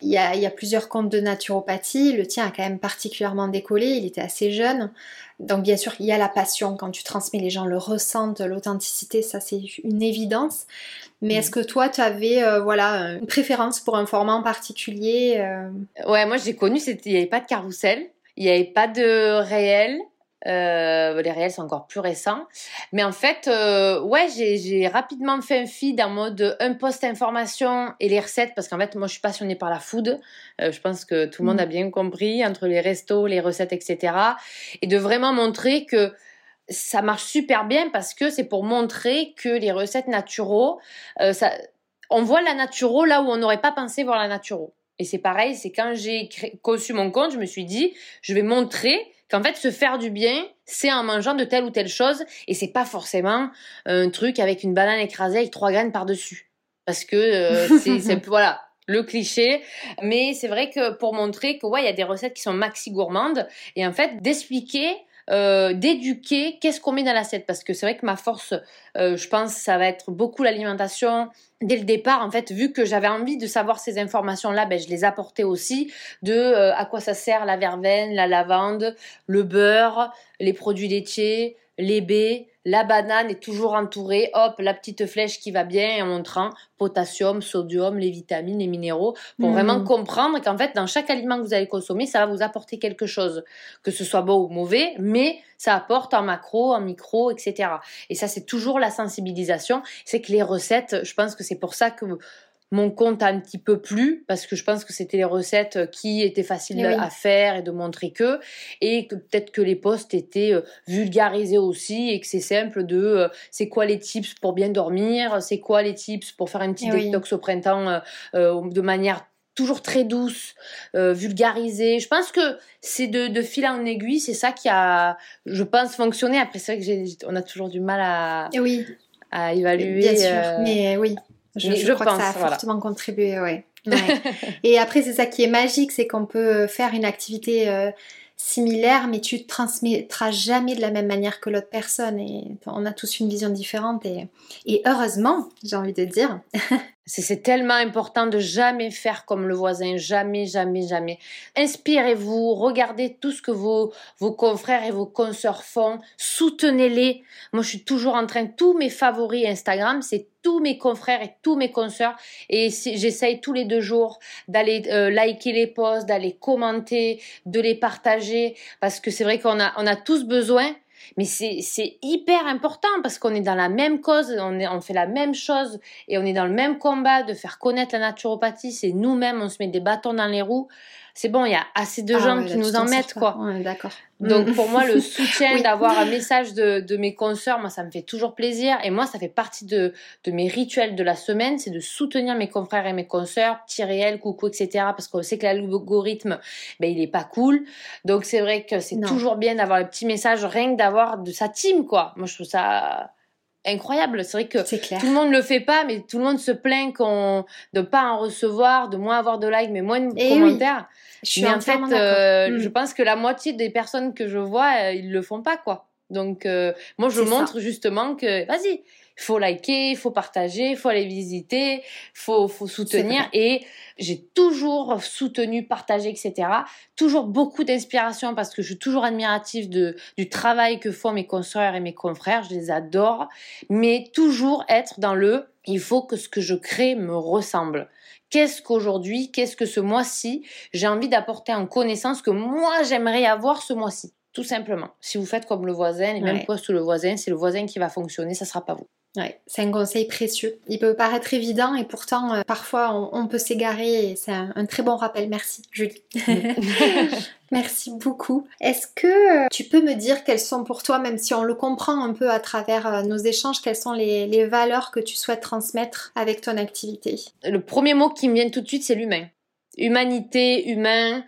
il y a, plusieurs comptes de naturopathie, le tien a quand même particulièrement décollé, il était assez jeune. Donc bien sûr, il y a la passion quand tu transmets, les gens le ressentent, l'authenticité, ça c'est une évidence. Mais est-ce que toi, tu avais voilà, une préférence pour un format en particulier Ouais, moi j'ai connu, il n'y avait pas de carrousel, il n'y avait pas de réel, euh, les réels, c'est encore plus récent. Mais en fait, euh, ouais, j'ai rapidement fait un feed en mode un post information et les recettes, parce qu'en fait, moi, je suis passionnée par la food. Euh, je pense que tout le monde a mm. bien compris, entre les restos, les recettes, etc. Et de vraiment montrer que ça marche super bien parce que c'est pour montrer que les recettes naturaux, ça, on voit la naturo là où on n'aurait pas pensé voir la naturo. Et c'est pareil, c'est quand j'ai conçu mon compte, je me suis dit, je vais montrer qu'en fait se faire du bien, c'est en mangeant de telle ou telle chose et c'est pas forcément un truc avec une banane écrasée avec trois graines par-dessus. Parce que euh, [LAUGHS] c'est voilà, le cliché, mais c'est vrai que pour montrer que ouais, il y a des recettes qui sont maxi gourmandes et en fait d'expliquer euh, d'éduquer qu'est-ce qu'on met dans l'assiette? Parce que c'est vrai que ma force euh, je pense ça va être beaucoup l'alimentation. Dès le départ en fait vu que j'avais envie de savoir ces informations là ben je les apportais aussi de euh, à quoi ça sert la verveine la lavande le beurre les produits laitiers les baies la banane est toujours entourée, hop, la petite flèche qui va bien en montrant potassium, sodium, les vitamines, les minéraux, pour vraiment hmm. comprendre qu'en fait, dans chaque aliment que vous allez consommer, ça va vous apporter quelque chose, que ce soit bon ou mauvais, mais ça apporte en macro, en micro, etc. Et ça, c'est toujours la sensibilisation. C'est que les recettes, je pense que c'est pour ça que mon compte a un petit peu plu parce que je pense que c'était les recettes qui étaient faciles eh à faire et de montrer que et que peut-être que les posts étaient euh, vulgarisés aussi et que c'est simple de euh, c'est quoi les tips pour bien dormir, c'est quoi les tips pour faire un petit eh détox au printemps euh, de manière toujours très douce, vulgarisée. Je pense que c'est de, de, fil en aiguille, c'est ça qui a, je pense, fonctionné. Après, c'est vrai que on a toujours du mal à, eh oui. à évaluer. Bien sûr, mais oui. Je, crois que ça a fortement contribué, ouais. [LAUGHS] et après, c'est ça qui est magique, c'est qu'on peut faire une activité euh, similaire, mais tu ne transmettras jamais de la même manière que l'autre personne. Et on a tous une vision différente. Et, et heureusement, j'ai envie de dire. [LAUGHS] C'est tellement important de jamais faire comme le voisin, jamais, jamais, jamais. Inspirez-vous, regardez tout ce que vos, vos confrères et vos consoeurs font, soutenez-les. Moi, je suis toujours en train, tous mes favoris Instagram, c'est tous mes confrères et tous mes consoeurs et j'essaye tous les deux jours d'aller euh, liker les posts, d'aller commenter, de les partager parce que c'est vrai qu'on a, on a tous besoin mais c'est hyper important parce qu'on est dans la même cause, on, fait la même chose et on est dans le même combat de faire connaître la naturopathie. C'est nous-mêmes, on se met des bâtons dans les roues c'est bon, il y a assez de ah gens qui nous en mettent, quoi. d'accord. Donc, pour moi, le [LAUGHS] soutien d'avoir un message de, mes consoeurs, moi, ça me fait toujours plaisir. Et moi, ça fait partie de, mes rituels de la semaine, c'est de soutenir mes confrères et mes consoeurs, petit réel, coucou, etc. Parce qu'on sait que l'algorithme, ben, il est pas cool. Donc, c'est vrai que c'est toujours bien d'avoir le petit message, rien que d'avoir de sa team, quoi. Moi, je trouve ça incroyable. C'est vrai que tout le monde ne le fait pas, mais tout le monde se plaint qu'on de pas en recevoir, de moins avoir de likes, mais moins de eh commentaires. Je suis mais en fait, euh, mm. je pense que la moitié des personnes que je vois, euh, ils le font pas, quoi. Donc, euh, moi, je montre justement que, vas-y, faut liker, il faut partager, il faut aller visiter, faut faut soutenir et j'ai toujours soutenu, partagé, etc. Toujours beaucoup d'inspiration parce que je suis toujours admirative de du travail que font mes consoeurs et mes confrères, je les adore, mais toujours être dans le il faut que ce que je crée me ressemble. Qu'est-ce qu'aujourd'hui, qu'est-ce que ce mois-ci, j'ai envie d'apporter en connaissance que moi j'aimerais avoir ce mois-ci? Tout simplement. Si vous faites comme le voisin, les mêmes postes le voisin, c'est le voisin qui va fonctionner, ça sera pas vous. Ouais, c'est un conseil précieux. Il peut paraître évident et pourtant euh, parfois on, peut s'égarer et c'est un, très bon rappel. Merci Julie. [LAUGHS] Merci beaucoup. Est-ce que euh, tu peux me dire quelles sont pour toi, même si on le comprend un peu à travers euh, nos échanges, quelles sont les, valeurs que tu souhaites transmettre avec ton activité? Le premier mot qui me vient tout de suite, c'est l'humain. Humanité, humain.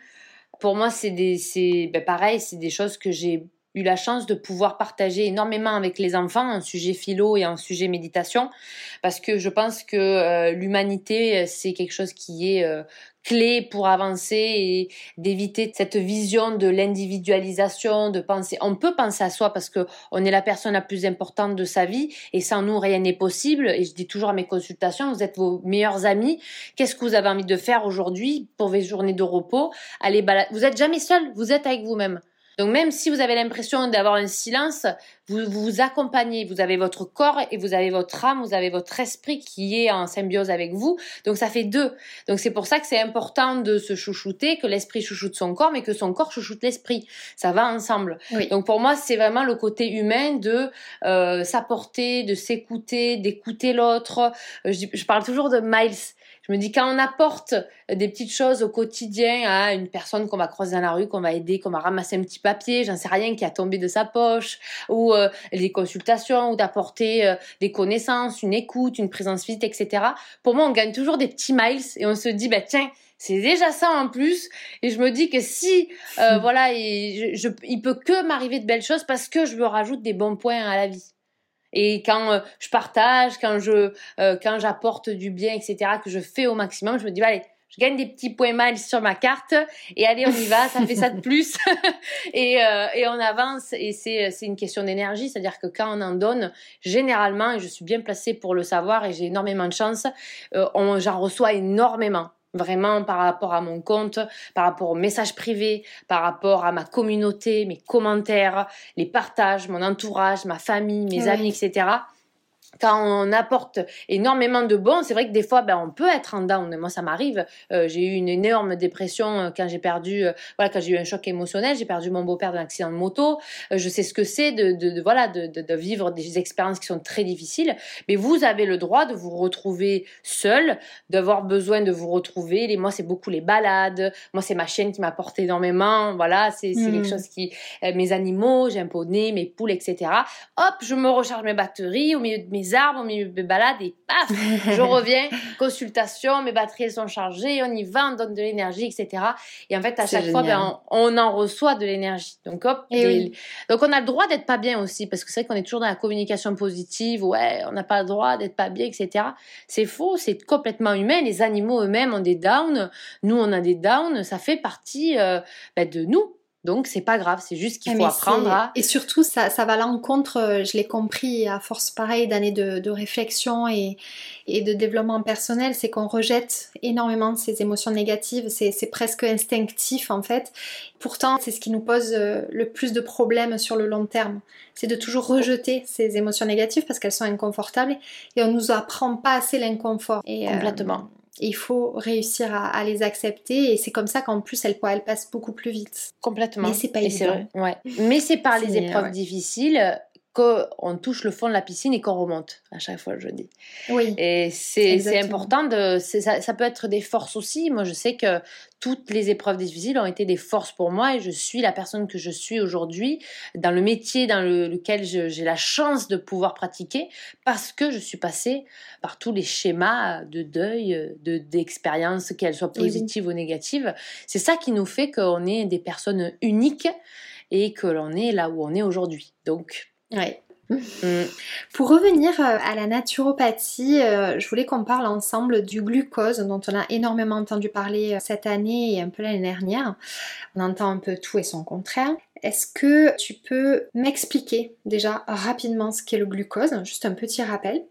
Pour moi, c'est des, ben pareil, c'est des choses que j'ai eu la chance de pouvoir partager énormément avec les enfants un sujet philo et un sujet méditation parce que je pense que euh, l'humanité c'est quelque chose qui est euh, clé pour avancer et d'éviter cette vision de l'individualisation de penser on peut penser à soi parce que on est la personne la plus importante de sa vie et sans nous rien n'est possible. Et je dis toujours à mes consultations vous êtes vos meilleurs amis. Qu'est-ce que vous avez envie de faire aujourd'hui pour vos journées de repos? Allez vous êtes jamais seul vous êtes avec vous-même donc même si vous avez l'impression d'avoir un silence, vous, vous accompagnez, vous avez votre corps et vous avez votre âme, vous avez votre esprit qui est en symbiose avec vous. Donc ça fait deux. Donc c'est pour ça que c'est important de se chouchouter, que l'esprit chouchoute son corps, mais que son corps chouchoute l'esprit. Ça va ensemble. Donc pour moi, c'est vraiment le côté humain de euh, s'apporter, de s'écouter, d'écouter l'autre. Euh, je, je parle toujours de Miles. Je me dis quand on apporte des petites choses au quotidien à une personne qu'on va croiser dans la rue, qu'on va aider, qu'on va ramasser un petit papier, j'en sais rien, qui a tombé de sa poche, ou euh, des consultations, ou d'apporter euh, des connaissances, une écoute, une présence physique, etc. Pour moi, on gagne toujours des petits miles et on se dit, bah tiens, c'est déjà ça en plus et je me dis que si euh, voilà et je, il peut que m'arriver de belles choses parce que je me rajoute des bons points à la vie et quand euh, je partage, quand je, euh, quand j'apporte du bien, etc., que je fais au maximum, je me dis, allez, je gagne des petits points miles sur ma carte et allez, on y va, ça fait ça de plus [LAUGHS] et, euh, et on avance et c'est, c'est une question d'énergie, c'est-à-dire que quand on en donne, généralement, et je suis bien placée pour le savoir et j'ai énormément de chance, on, j'en reçois énormément vraiment par rapport à mon compte, par rapport aux messages privés, par rapport à ma communauté, mes commentaires, les partages, mon entourage, ma famille, mes amis, etc quand on apporte énormément de bons, c'est vrai que des fois, ben, on peut être en down. Moi, ça m'arrive. Euh, j'ai eu une énorme dépression euh, quand j'ai perdu, euh, voilà, quand j'ai eu un choc émotionnel. J'ai perdu mon beau-père d'un accident de moto. je sais ce que c'est de, de, de, voilà, de, de, vivre des expériences qui sont très difficiles. Mais vous avez le droit de vous retrouver seul, d'avoir besoin de vous retrouver. Les, moi, c'est beaucoup les balades. Moi, c'est ma chaîne qui m'apporte énormément. Voilà, c'est quelque mmh. chose qui, mes animaux, j'ai un poney, mes poules, etc. Hop, je me recharge mes batteries au milieu de mes arbres, au milieu de balade et paf, [LAUGHS] je reviens, consultation, mes batteries sont chargées, on y va, on donne de l'énergie, etc. Et en fait, à chaque fois, ben, on, en reçoit de l'énergie. Donc hop, eh donc on a le droit d'être pas bien aussi, parce que c'est vrai qu'on est toujours dans la communication positive, ouais, on n'a pas le droit d'être pas bien, etc. C'est faux, c'est complètement humain. Les animaux eux-mêmes ont des downs, nous on a des downs, ça fait partie euh, ben, de nous Donc c'est pas grave, c'est juste qu'il faut apprendre à... Et surtout, ça, ça va à l'encontre, euh, je l'ai compris à force pareil d'années de, réflexion et, et, de développement personnel, c'est qu'on rejette énormément ces émotions négatives, c'est presque instinctif en fait. Pourtant, c'est ce qui nous pose euh, le plus de problèmes sur le long terme. C'est de toujours rejeter ces émotions négatives parce qu'elles sont inconfortables et on nous apprend pas assez l'inconfort. Complètement il faut réussir à, les accepter et c'est comme ça qu'en plus elles, elles passent beaucoup plus vite. Complètement. Mais c'est pas évident. Ouais. Mais c'est par les épreuves difficiles qu'on touche le fond de la piscine et qu'on remonte à chaque fois, je dis. Oui. Et c'est important de. Ça, ça, peut être des forces aussi. Moi, je sais que toutes les épreuves difficiles ont été des forces pour moi et je suis la personne que je suis aujourd'hui dans le métier dans lequel j'ai la chance de pouvoir pratiquer parce que je suis passée par tous les schémas de deuil, de d'expériences, qu'elles soient positives ou négatives. C'est ça qui nous fait qu'on est des personnes uniques et que l'on est là où on est aujourd'hui. Donc, Ouais. [LAUGHS] Mm. Pour revenir euh, à la naturopathie, euh, je voulais qu'on parle ensemble du glucose dont on a énormément entendu parler euh, cette année et un peu l'année dernière. On entend un peu tout et son contraire. Est-ce que tu peux m'expliquer déjà rapidement ce qu'est le glucose, juste un petit rappel,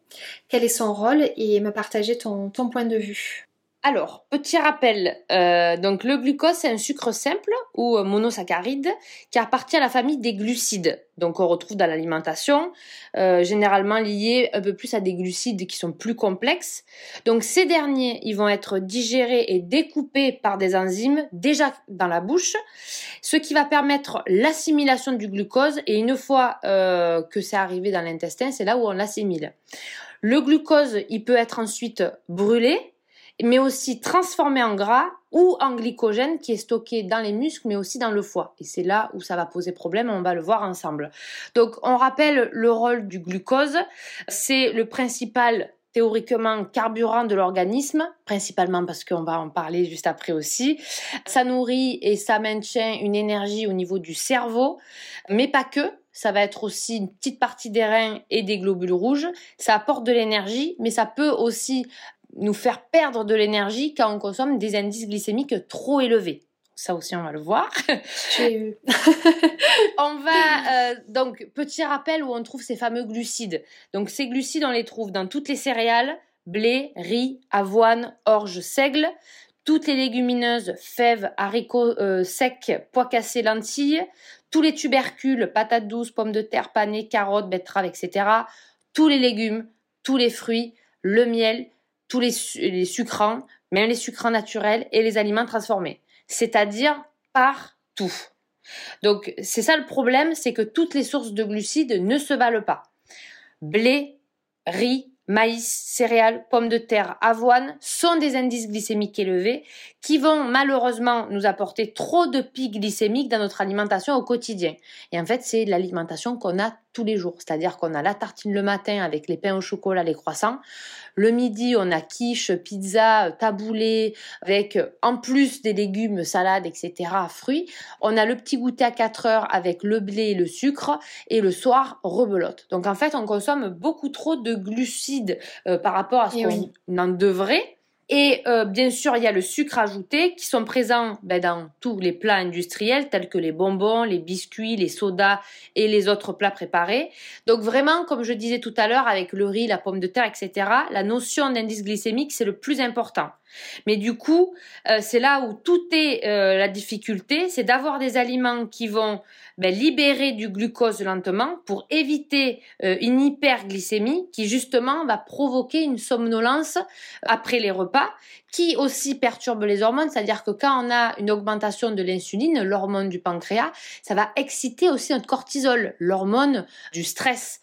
quel est son rôle et me partager ton point de vue? Alors, petit rappel, euh, donc le glucose c'est un sucre simple ou monosaccharide qui appartient à la famille des glucides. Donc on retrouve dans l'alimentation, euh, généralement lié un peu plus à des glucides qui sont plus complexes. Donc ces derniers, ils vont être digérés et découpés par des enzymes déjà dans la bouche, ce qui va permettre l'assimilation du glucose et une fois euh, que c'est arrivé dans l'intestin, c'est là où on l'assimile. Le glucose, il peut être ensuite brûlé mais aussi transformé en gras ou en glycogène qui est stocké dans les muscles, mais aussi dans le foie. Et c'est là où ça va poser problème, on va le voir ensemble. Donc on rappelle le rôle du glucose, c'est le principal théoriquement carburant de l'organisme, principalement parce qu'on va en parler juste après aussi. Ça nourrit et ça maintient une énergie au niveau du cerveau, mais pas que. Ça va être aussi une petite partie des reins et des globules rouges. Ça apporte de l'énergie, mais ça peut aussi nous faire perdre de l'énergie quand on consomme des indices glycémiques trop élevés. Ça aussi, on va le voir. [LAUGHS] eu. [LAUGHS] on va euh, donc petit rappel où on trouve ces fameux glucides. Donc ces glucides, on les trouve dans toutes les céréales, blé, riz, avoine, orge, seigle, toutes les légumineuses, fèves, haricots euh, secs, pois cassés, lentilles, tous les tubercules, patates douces, pommes de terre panées, carottes, betteraves, etc. Tous les légumes, tous les fruits, le miel, tous les, sucrants, même les sucrants naturels et les aliments transformés. C'est-à-dire partout. Donc c'est ça le problème, c'est que toutes les sources de glucides ne se valent pas. Blé, riz, maïs, céréales, pommes de terre, avoine sont des indices glycémiques élevés qui vont malheureusement nous apporter trop de pics glycémiques dans notre alimentation au quotidien. Et en fait, c'est l'alimentation qu'on a tous les jours. C'est-à-dire qu'on a la tartine le matin avec les pains au chocolat, les croissants. Le midi, on a quiche, pizza, taboulé, avec en plus des légumes, salades, etc., fruits. On a le petit goûter à 4 heures avec le blé et le sucre. Et le soir, rebelote. Donc en fait, on consomme beaucoup trop de glucides euh, par rapport à ce qu'on en devrait. Et euh, bien sûr, il y a le sucre ajouté qui sont présents ben, dans tous les plats industriels tels que les bonbons, les biscuits, les sodas et les autres plats préparés. Donc vraiment, comme je disais tout à l'heure, avec le riz, la pomme de terre, etc., la notion d'indice glycémique, c'est le plus important. Mais du coup, euh, c'est là où tout est euh, la difficulté, c'est d'avoir des aliments qui vont ben, libérer du glucose lentement pour éviter euh, une hyperglycémie qui justement va provoquer une somnolence après les repas qui aussi perturbe les hormones, c'est-à-dire que quand on a une augmentation de l'insuline, l'hormone du pancréas, ça va exciter aussi notre cortisol, l'hormone du stress.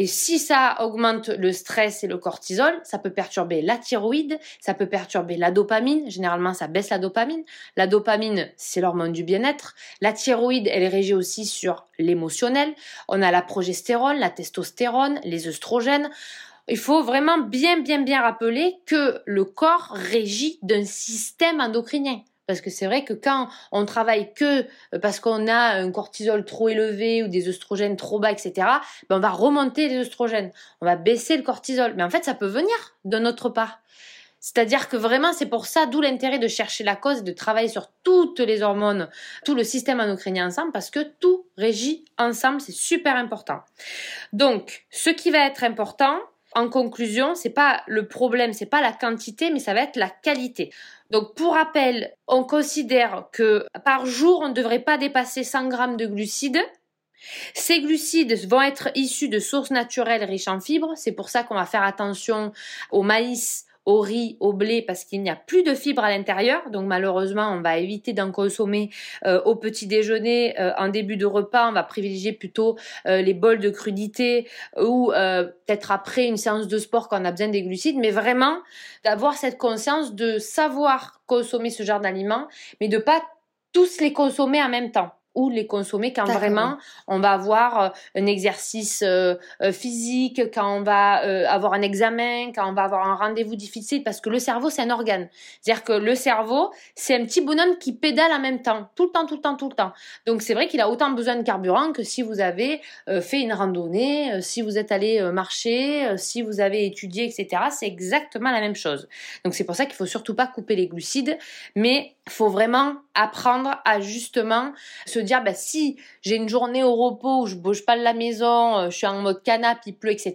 Et si ça augmente le stress et le cortisol, ça peut perturber la thyroïde, ça peut perturber la dopamine. Généralement, ça baisse la dopamine. La dopamine, c'est l'hormone du bien-être. La thyroïde, elle est régie aussi sur l'émotionnel. On a la progestérone, la testostérone, les œstrogènes. Il faut vraiment bien, bien, bien rappeler que le corps régit d'un système endocrinien. Parce que c'est vrai que quand on travaille que euh, parce qu'on a un cortisol trop élevé ou des œstrogènes trop bas, etc., ben on va remonter les œstrogènes, on va baisser le cortisol. Mais en fait, ça peut venir de notre part. C'est-à-dire que vraiment, c'est pour ça, d'où l'intérêt de chercher la cause, de travailler sur toutes les hormones, tout le système endocrinien ensemble, parce que tout régit ensemble, c'est super important. Donc, ce qui va être important, en conclusion, c'est pas le problème, c'est pas la quantité, mais ça va être la qualité. Donc, pour rappel, on considère que par jour, on ne devrait pas dépasser 100 grammes de glucides. Ces glucides vont être issus de sources naturelles riches en fibres. C'est pour ça qu'on va faire attention au maïs, au riz, au blé parce qu'il n'y a plus de fibres à l'intérieur. Donc malheureusement, on va éviter d'en consommer euh, au petit déjeuner, euh, en début de repas. On va privilégier plutôt euh, les bols de crudité ou peut-être après une séance de sport quand on a besoin des glucides. Mais vraiment d'avoir cette conscience de savoir consommer ce genre d'aliments, mais de pas tous les consommer en même temps ou les consommer quand vraiment on va avoir euh, un exercice euh, euh, physique, quand on va avoir un examen, quand on va avoir un rendez-vous difficile, parce que le cerveau, c'est un organe. C'est-à-dire que le cerveau, c'est un petit bonhomme qui pédale en même temps, tout le temps, tout le temps, tout le temps. Donc c'est vrai qu'il a autant besoin de carburant que si vous avez fait une randonnée, si vous êtes allé marcher, si vous avez étudié, etc. C'est exactement la même chose. Donc c'est pour ça qu'il faut surtout pas couper les glucides, mais faut vraiment apprendre à justement se dire bah, si j'ai une journée au repos où je bouge pas de la maison, euh, je suis en mode canapé, il pleut, etc.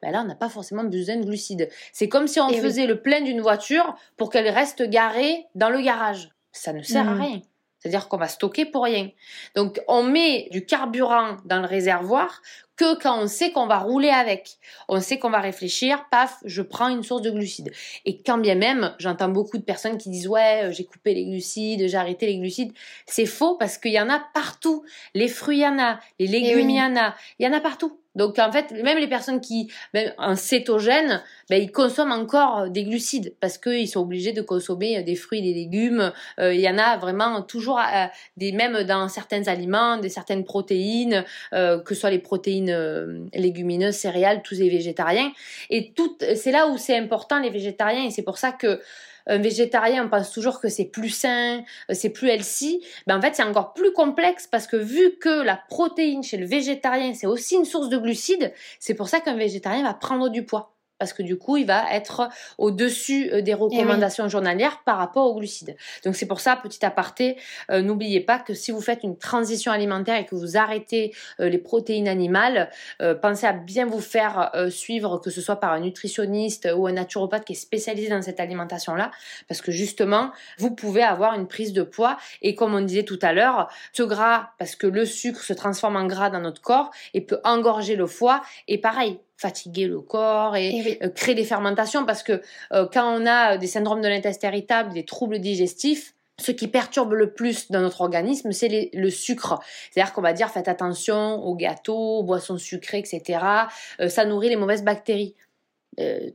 Bah là, on n'a pas forcément besoin de glucides. C'est comme si on faisait le plein d'une voiture pour qu'elle reste garée dans le garage. Ça ne sert à mmh. rien. C'est-à-dire qu'on va stocker pour rien. Donc, on met du carburant dans le réservoir que quand on sait qu'on va rouler avec. On sait qu'on va réfléchir, paf, je prends une source de glucides. Et quand bien même, j'entends beaucoup de personnes qui disent ouais, euh, j'ai coupé les glucides, j'ai arrêté les glucides. C'est faux parce qu'il y en a partout. Les fruits, il y en a. Les eh légumes, il y en a. Il y en a partout. Donc en fait, même les personnes qui, ben, en cétogène, ben, ils consomment encore des glucides parce qu'ils sont obligés de consommer des fruits, des légumes. Euh, il y en a vraiment toujours, euh, des, même dans certains aliments, des certaines protéines, euh, que ce soit les protéines légumineuses, céréales, tous les végétariens. Et tout, c'est là où c'est important les végétariens et c'est pour ça que un végétarien, on pense toujours que c'est plus sain, euh, c'est plus healthy. Ben en fait, c'est encore plus complexe parce que vu que la protéine chez le végétarien, c'est aussi une source de glucides, c'est pour ça qu'un végétarien va prendre du poids parce que du coup, il va être au-dessus euh, des eh recommandations journalières par rapport aux glucides. Donc c'est pour ça, petit aparté, euh, n'oubliez pas que si vous faites une transition alimentaire et que vous arrêtez euh, les protéines animales, pensez à bien vous faire suivre, que ce soit par un nutritionniste ou un naturopathe qui est spécialisé dans cette alimentation-là, parce que justement, vous pouvez avoir une prise de poids et comme on disait tout à l'heure, ce gras, parce que le sucre se transforme en gras dans notre corps et peut engorger le foie, et pareil, fatiguer le corps et, euh, créer des fermentations parce que euh, quand on a des syndromes de l'intestin irritable, des troubles digestifs, ce qui perturbe le plus dans notre organisme, c'est le sucre. C'est-à-dire qu'on va dire faites attention aux gâteaux, aux boissons sucrées, etc. Euh, ça nourrit les mauvaises bactéries.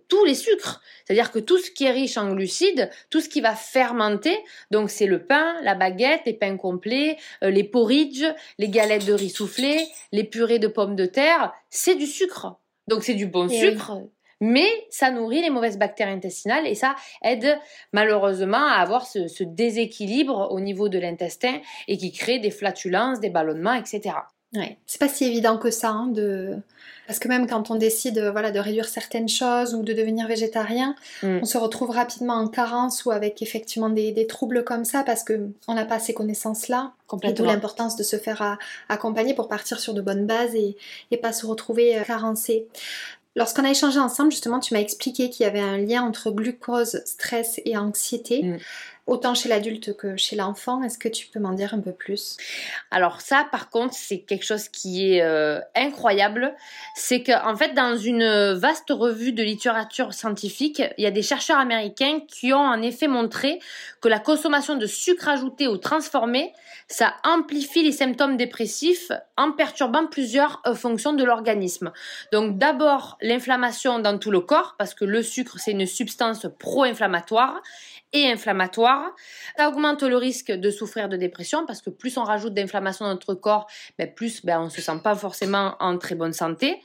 tous les sucres. C'est-à-dire que tout ce qui est riche en glucides, tout ce qui va fermenter, donc c'est le pain, la baguette, les pains complets, les porridge, les galettes de riz soufflé, les purées de pommes de terre, c'est du sucre. Donc c'est du bon sucre, mais ça nourrit les mauvaises bactéries intestinales et ça aide malheureusement à avoir ce, déséquilibre au niveau de l'intestin et qui crée des flatulences, des ballonnements, etc. Ouais, c'est pas si évident que ça, hein, de... parce que même quand on décide voilà, de réduire certaines choses ou de devenir végétarien, mm. on se retrouve rapidement en carence ou avec effectivement des, troubles comme ça parce qu'on n'a pas ces connaissances-là. Et d'où l'importance de se faire accompagner pour partir sur de bonnes bases et, et pas se retrouver euh, carencé. Lorsqu'on a échangé ensemble, justement, tu m'as expliqué qu'il y avait un lien entre glucose, stress et anxiété. Mm autant chez l'adulte que chez l'enfant? Est-ce que tu peux m'en dire un peu plus? Alors ça, par contre, c'est quelque chose qui est euh, incroyable. C'est qu'en en fait, dans une vaste revue de littérature scientifique, il y a des chercheurs américains qui ont en effet montré que la consommation de sucre ajouté ou transformé, ça amplifie les symptômes dépressifs en perturbant plusieurs euh, fonctions de l'organisme. Donc d'abord l'inflammation dans tout le corps, parce que le sucre, c'est une substance pro-inflammatoire et inflammatoire. Ça augmente le risque de souffrir de dépression parce que plus on rajoute d'inflammation dans notre corps, ben plus ben, on se sent pas forcément en très bonne santé.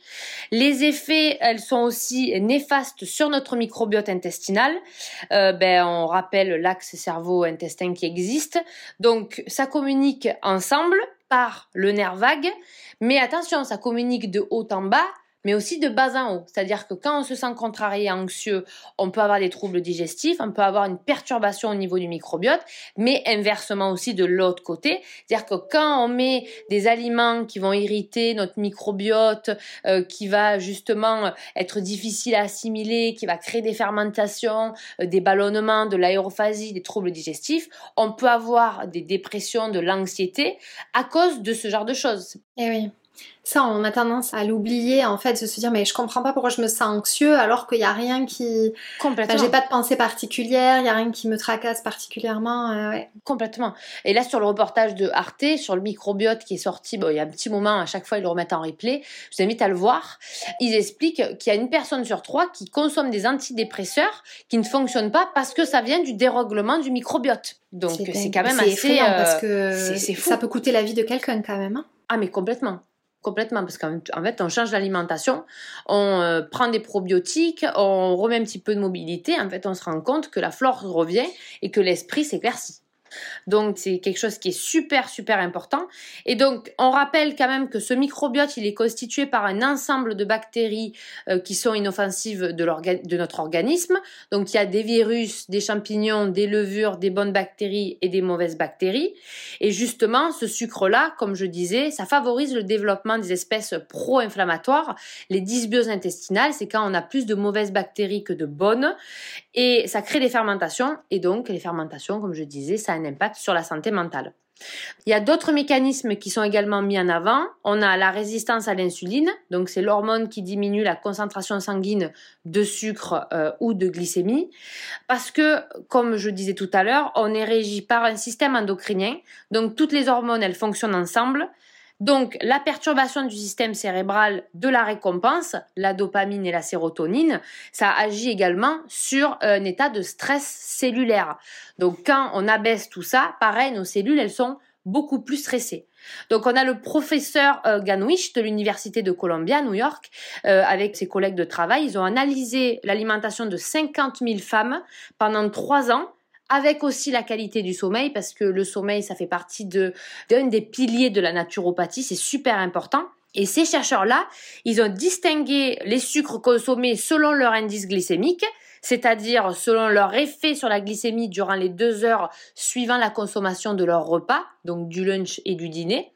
Les effets, elles sont aussi néfastes sur notre microbiote intestinal. Euh, ben, on rappelle l'axe cerveau-intestin qui existe. Donc ça communique ensemble par le nerf vague. Mais attention, ça communique de haut en bas mais aussi de bas en haut. C'est-à-dire que quand on se sent contrarié, anxieux, on peut avoir des troubles digestifs, on peut avoir une perturbation au niveau du microbiote, mais inversement aussi de l'autre côté. C'est-à-dire que quand on met des aliments qui vont irriter notre microbiote, euh, qui va justement être difficile à assimiler, qui va créer des fermentations, euh, des ballonnements, de l'aérophasie, des troubles digestifs, on peut avoir des dépressions, de l'anxiété à cause de ce genre de choses. Eh oui. Ça, on a tendance à l'oublier, en fait, de se dire, mais je comprends pas pourquoi je me sens anxieux alors qu'il n'y a rien qui. Complètement. j'ai pas de pensée particulière, il n'y a rien qui me tracasse particulièrement. Euh, Complètement. Et là, sur le reportage de Arte, sur le microbiote qui est sorti, bon, il y a un petit moment, à chaque fois, ils le remettent en replay. Je vous invite à le voir. Ils expliquent qu'il y a une personne sur trois qui consomme des antidépresseurs qui ne fonctionnent pas parce que ça vient du dérèglement du microbiote. Donc, c'est quand même assez. Euh, parce que ça peut coûter la vie de quelqu'un quand même. Hein. ah, mais complètement. Complètement, parce qu'en fait, on change l'alimentation, on euh, prend des probiotiques, on remet un petit peu de mobilité. En fait, on se rend compte que la flore revient et que l'esprit s'éclaircit. Donc c'est quelque chose qui est super super important. Et donc on rappelle quand même que ce microbiote il est constitué par un ensemble de bactéries euh, qui sont inoffensives de, de notre organisme. Donc il y a des virus, des champignons, des levures, des bonnes bactéries et des mauvaises bactéries. Et justement ce sucre là, comme je disais, ça favorise le développement des espèces pro-inflammatoires. Les dysbioses intestinales, c'est quand on a plus de mauvaises bactéries que de bonnes. Et ça crée des fermentations. Et donc les fermentations, comme je disais, ça un impact sur la santé mentale. Il y a d'autres mécanismes qui sont également mis en avant. On a la résistance à l'insuline, donc c'est l'hormone qui diminue la concentration sanguine de sucre euh, ou de glycémie, parce que, comme je disais tout à l'heure, on est régi par un système endocrinien, donc toutes les hormones, elles fonctionnent ensemble, donc, la perturbation du système cérébral de la récompense, la dopamine et la sérotonine, ça agit également sur un état de stress cellulaire. Donc, quand on abaisse tout ça, pareil, nos cellules, elles sont beaucoup plus stressées. Donc on a le professeur euh, Ganwish de l'université de Columbia, New York, euh, avec ses collègues de travail. Ils ont analysé l'alimentation de 50 000 femmes pendant trois ans avec aussi la qualité du sommeil, parce que le sommeil, ça fait partie de d'un des piliers de la naturopathie, c'est super important. Et ces chercheurs-là, ils ont distingué les sucres consommés selon leur indice glycémique, c'est-à-dire selon leur effet sur la glycémie durant les deux heures suivant la consommation de leur repas, donc du lunch et du dîner.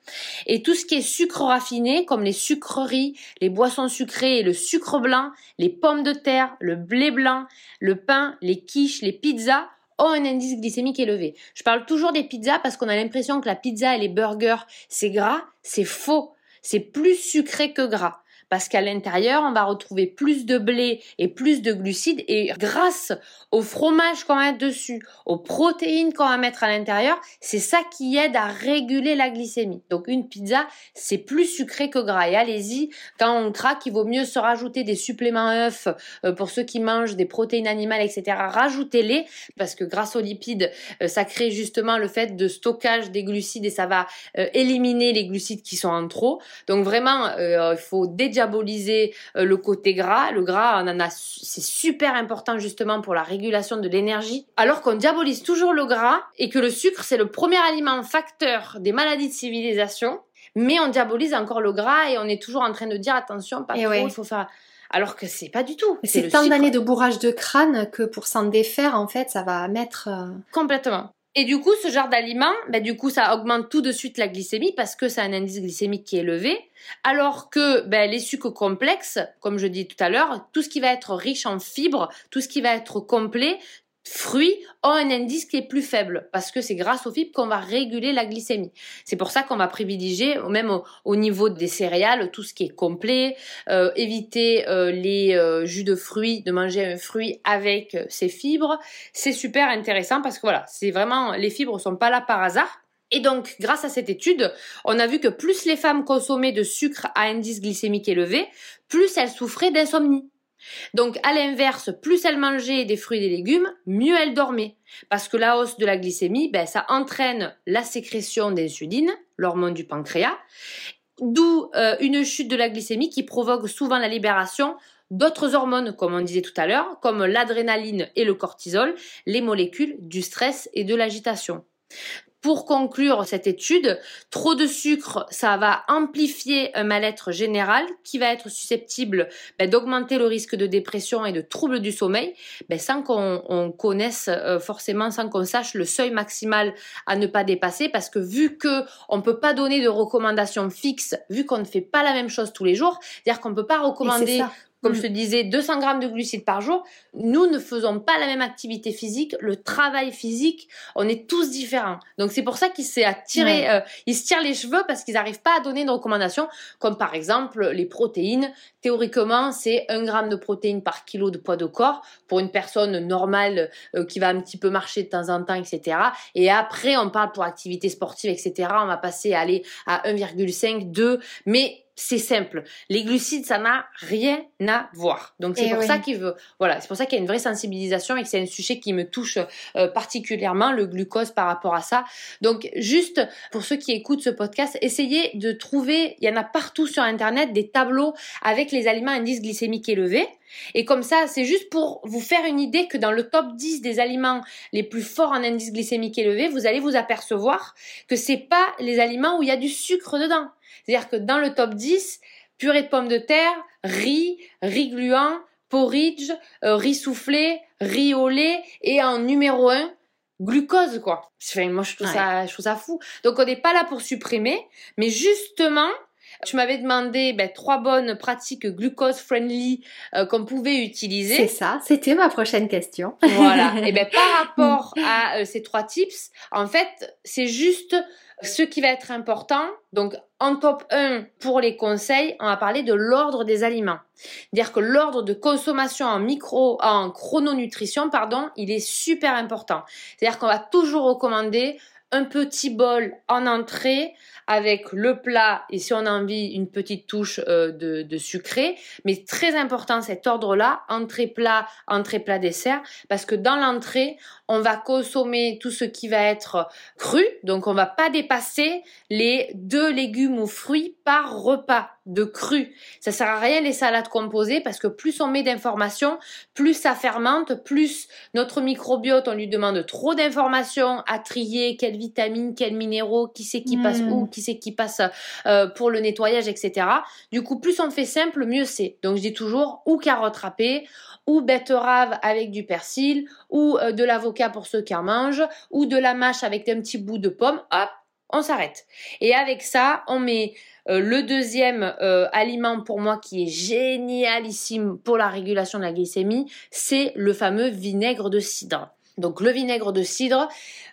Et tout ce qui est sucre raffiné, comme les sucreries, les boissons sucrées le sucre blanc, les pommes de terre, le blé blanc, le pain, les quiches, les pizzas, ont un indice glycémique élevé. Je parle toujours des pizzas parce qu'on a l'impression que la pizza et les burgers, c'est gras. C'est faux. C'est plus sucré que gras parce qu'à l'intérieur, on va retrouver plus de blé et plus de glucides et grâce au fromage qu'on met dessus, aux protéines qu'on va mettre à l'intérieur, c'est ça qui aide à réguler la glycémie. Donc une pizza, c'est plus sucré que gras. Et allez-y, quand on craque, il vaut mieux se rajouter des suppléments œufs euh, pour ceux qui mangent des protéines animales, etc. Rajoutez-les parce que grâce aux lipides, euh, ça crée justement le fait de stockage des glucides et ça va euh, éliminer les glucides qui sont en trop. Donc vraiment, il faut déjà diaboliser euh, le côté gras. Le gras, on en a, c'est super important justement pour la régulation de l'énergie. Alors qu'on diabolise toujours le gras et que le sucre, c'est le premier aliment facteur des maladies de civilisation. Mais on diabolise encore le gras et on est toujours en train de dire attention, pas trop, il faut faire alors que c'est pas du tout. C'est tant d'années de bourrage de crâne que pour s'en défaire, en fait, ça va mettre. Euh, Complètement. Et du coup, ce genre d'aliment, ben, du coup, ça augmente tout de suite la glycémie parce que c'est un indice glycémique qui est élevé. Alors que ben, les sucres complexes, comme je dis tout à l'heure, tout ce qui va être riche en fibres, tout ce qui va être complet, fruits ont un indice qui est plus faible parce que c'est grâce aux fibres qu'on va réguler la glycémie. C'est pour ça qu'on va privilégier, même au, niveau des céréales, tout ce qui est complet, euh, éviter euh, les euh, jus de fruits, de manger un fruit avec ses fibres. C'est super intéressant parce que voilà, c'est vraiment les fibres sont pas là par hasard. Et donc, grâce à cette étude, on a vu que plus les femmes consommaient de sucre à indice glycémique élevé, plus elles souffraient d'insomnie. Donc à l'inverse, plus elle mangeait des fruits et des légumes, mieux elle dormait. Parce que la hausse de la glycémie, ben, ça entraîne la sécrétion d'insuline, l'hormone du pancréas, d'où euh, une chute de la glycémie qui provoque souvent la libération d'autres hormones, comme on disait tout à l'heure, comme l'adrénaline et le cortisol, les molécules du stress et de l'agitation. Pour conclure cette étude, trop de sucre, ça va amplifier un mal-être général qui va être susceptible ben, d'augmenter le risque de dépression et de troubles du sommeil, ben, sans qu'on connaisse euh, forcément, sans qu'on sache le seuil maximal à ne pas dépasser, parce que vu que on peut pas donner de recommandations fixes, vu qu'on ne fait pas la même chose tous les jours, c'est-à-dire qu'on peut pas recommander comme je mm. te disais, 200 grammes de glucides par jour. Nous ne faisons pas la même activité physique, le travail physique, on est tous différents. Donc c'est pour ça qu'ils s'est attiré, euh, ils se tirent les cheveux parce qu'ils n'arrivent pas à donner de recommandations, comme par exemple les protéines. Théoriquement, c'est 1 gramme de protéines par kilo de poids de corps pour une personne normale euh, qui va un petit peu marcher de temps en temps, etc. Et après, on parle pour activité sportive, etc. On va passer à aller à 1,5, 2, mais c'est simple. Les glucides, ça n'a rien à voir. Donc c'est eh pour ça qu'il veut. Voilà, c'est pour ça qu'il y a une vraie sensibilisation et que c'est un sujet qui me touche euh, particulièrement le glucose par rapport à ça. Donc juste pour ceux qui écoutent ce podcast, essayez de trouver. Il y en a partout sur internet des tableaux avec les aliments à indice glycémique élevé. Et comme ça, c'est juste pour vous faire une idée que dans le top 10 des aliments les plus forts en indice glycémique élevé, vous allez vous apercevoir que c'est pas les aliments où il y a du sucre dedans. C'est-à-dire que dans le top 10, purée de pommes de terre, riz, riz gluant, porridge, euh, riz soufflé, riz au lait et en numéro 1, glucose quoi. moi je trouve ça je trouve ça fou. Donc on n'est pas là pour supprimer, mais justement tu m'avais demandé ben, trois bonnes pratiques glucose friendly euh, qu'on pouvait utiliser. C'est ça, c'était ma prochaine question. voilà. [LAUGHS] Et ben par rapport à euh, ces trois tips, en fait, c'est juste ce qui va être important. Donc en top 1 pour les conseils, on va parler de l'ordre des aliments. Dire que l'ordre de consommation en micro, en chrononutrition, pardon, il est super important. C'est-à-dire qu'on va toujours recommander un petit bol en entrée avec le plat et si on a envie une petite touche euh, de, sucré. Mais très important cet ordre-là, entrée plat, entrée plat dessert, parce que dans l'entrée, on va consommer tout ce qui va être cru, donc on va pas dépasser les deux légumes ou fruits par repas de cru. Ça sert à rien les salades composées parce que plus on met d'informations, plus ça fermente, plus notre microbiote, on lui demande trop d'informations à trier, quelles vitamines, quels minéraux, qui c'est qui passe où, hmm. qui c'est qui passe euh, pour le nettoyage, etc. Du coup, plus on fait simple, mieux c'est. Donc je dis toujours ou carotte râpée, ou betterave avec du persil, ou euh, de l'avocat pour ceux qui en mangent, ou de la mâche avec un petit bout de pomme, hop, on s'arrête. Et avec ça, on met euh, le deuxième euh, aliment pour moi qui est génialissime pour la régulation de la glycémie, c'est le fameux vinaigre de cidre. Donc le vinaigre de cidre,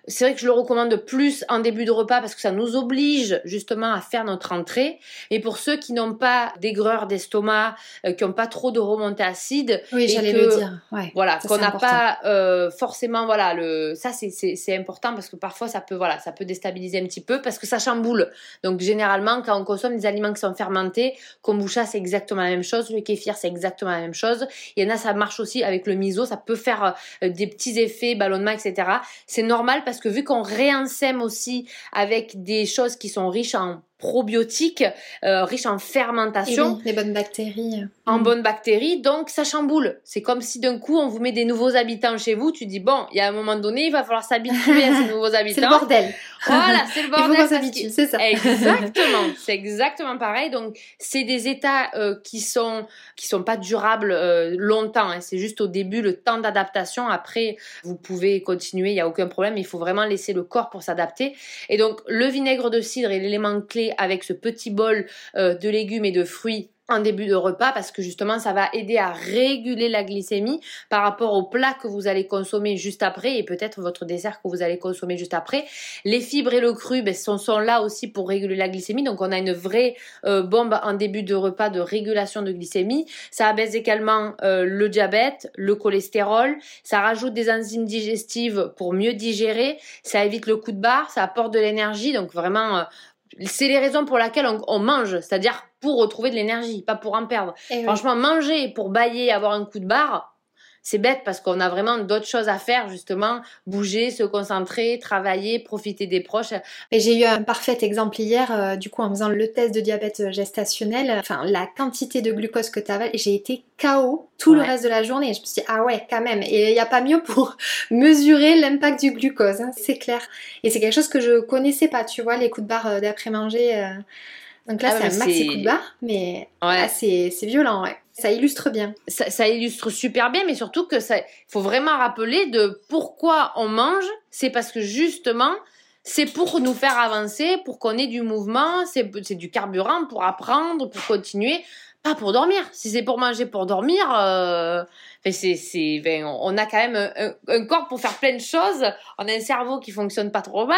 c'est vrai que je le recommande plus en début de repas parce que ça nous oblige justement à faire notre entrée. Et pour ceux qui n'ont pas d'aigreur d'estomac, euh, qui n'ont pas trop de remontée acide, oui, j'allais le dire. Ouais, voilà, qu'on n'a pas euh, forcément, voilà, le, ça c'est important parce que parfois ça peut, voilà, ça peut déstabiliser un petit peu parce que ça chamboule. Donc généralement, quand on consomme des aliments qui sont fermentés, kombucha c'est exactement la même chose, le kéfir c'est exactement la même chose. Il y en a, ça marche aussi avec le miso, ça peut faire euh, des petits effets, ballonnement, etc. C'est normal parce que vu qu'on réensème aussi avec des choses qui sont riches en probiotiques, euh, riches en fermentation. les bonnes bactéries. En mm. bonnes bactéries, donc ça chamboule. C'est comme si d'un coup on vous met des nouveaux habitants chez vous, tu dis bon, il y a un moment donné, il va falloir s'habituer à ces [LAUGHS] nouveaux habitants. c'est le bordel. Voilà, c'est le [LAUGHS] bordel. c'est ça. Exactement, [LAUGHS] c'est exactement pareil. Donc c'est des états euh, qui sont qui sont pas durables euh, longtemps. Hein. C'est juste au début le temps d'adaptation. Après, vous pouvez continuer, il y a aucun problème. Il faut vraiment laisser le corps pour s'adapter. Et donc le vinaigre de cidre est l'élément clé avec ce petit bol euh, de légumes et de fruits en début de repas parce que justement ça va aider à réguler la glycémie par rapport au plat que vous allez consommer juste après et peut-être votre dessert que vous allez consommer juste après. Les fibres et le cru ben, sont, là aussi pour réguler la glycémie. Donc on a une vraie euh, bombe en début de repas de régulation de glycémie. Ça abaisse également euh, le diabète, le cholestérol, ça rajoute des enzymes digestives pour mieux digérer, ça évite le coup de barre, ça apporte de l'énergie. Donc vraiment c'est les raisons pour lesquelles on, mange, c'est-à-dire pour retrouver de l'énergie, pas pour en perdre. Franchement, manger pour bailler, avoir un coup de barre, C'est bête parce qu'on a vraiment d'autres choses à faire, justement, bouger, se concentrer, travailler, profiter des proches. Et j'ai eu un parfait exemple hier, euh, du coup, en faisant le test de diabète gestationnel, enfin, la quantité de glucose que tu avales, j'ai été KO tout le reste de la journée. Je me suis dit, ah ouais, quand même. Et il n'y a pas mieux pour [LAUGHS] mesurer l'impact du glucose, hein, c'est clair. Et c'est quelque chose que je connaissais pas, tu vois, les coups de barre euh, d'après-manger. Euh. Donc là, ah c'est un maxi coup de barre, mais c'est violent, ouais. Ça illustre bien. Ça, illustre super bien, mais surtout que ça, faut vraiment rappeler de pourquoi on mange. C'est parce que justement, c'est pour nous faire avancer, pour qu'on ait du mouvement, c'est du carburant pour apprendre, pour continuer, pas pour dormir. Si c'est pour manger pour dormir, euh, c'est, ben, on a quand même un, corps pour faire plein de choses. On a un cerveau qui fonctionne pas trop mal.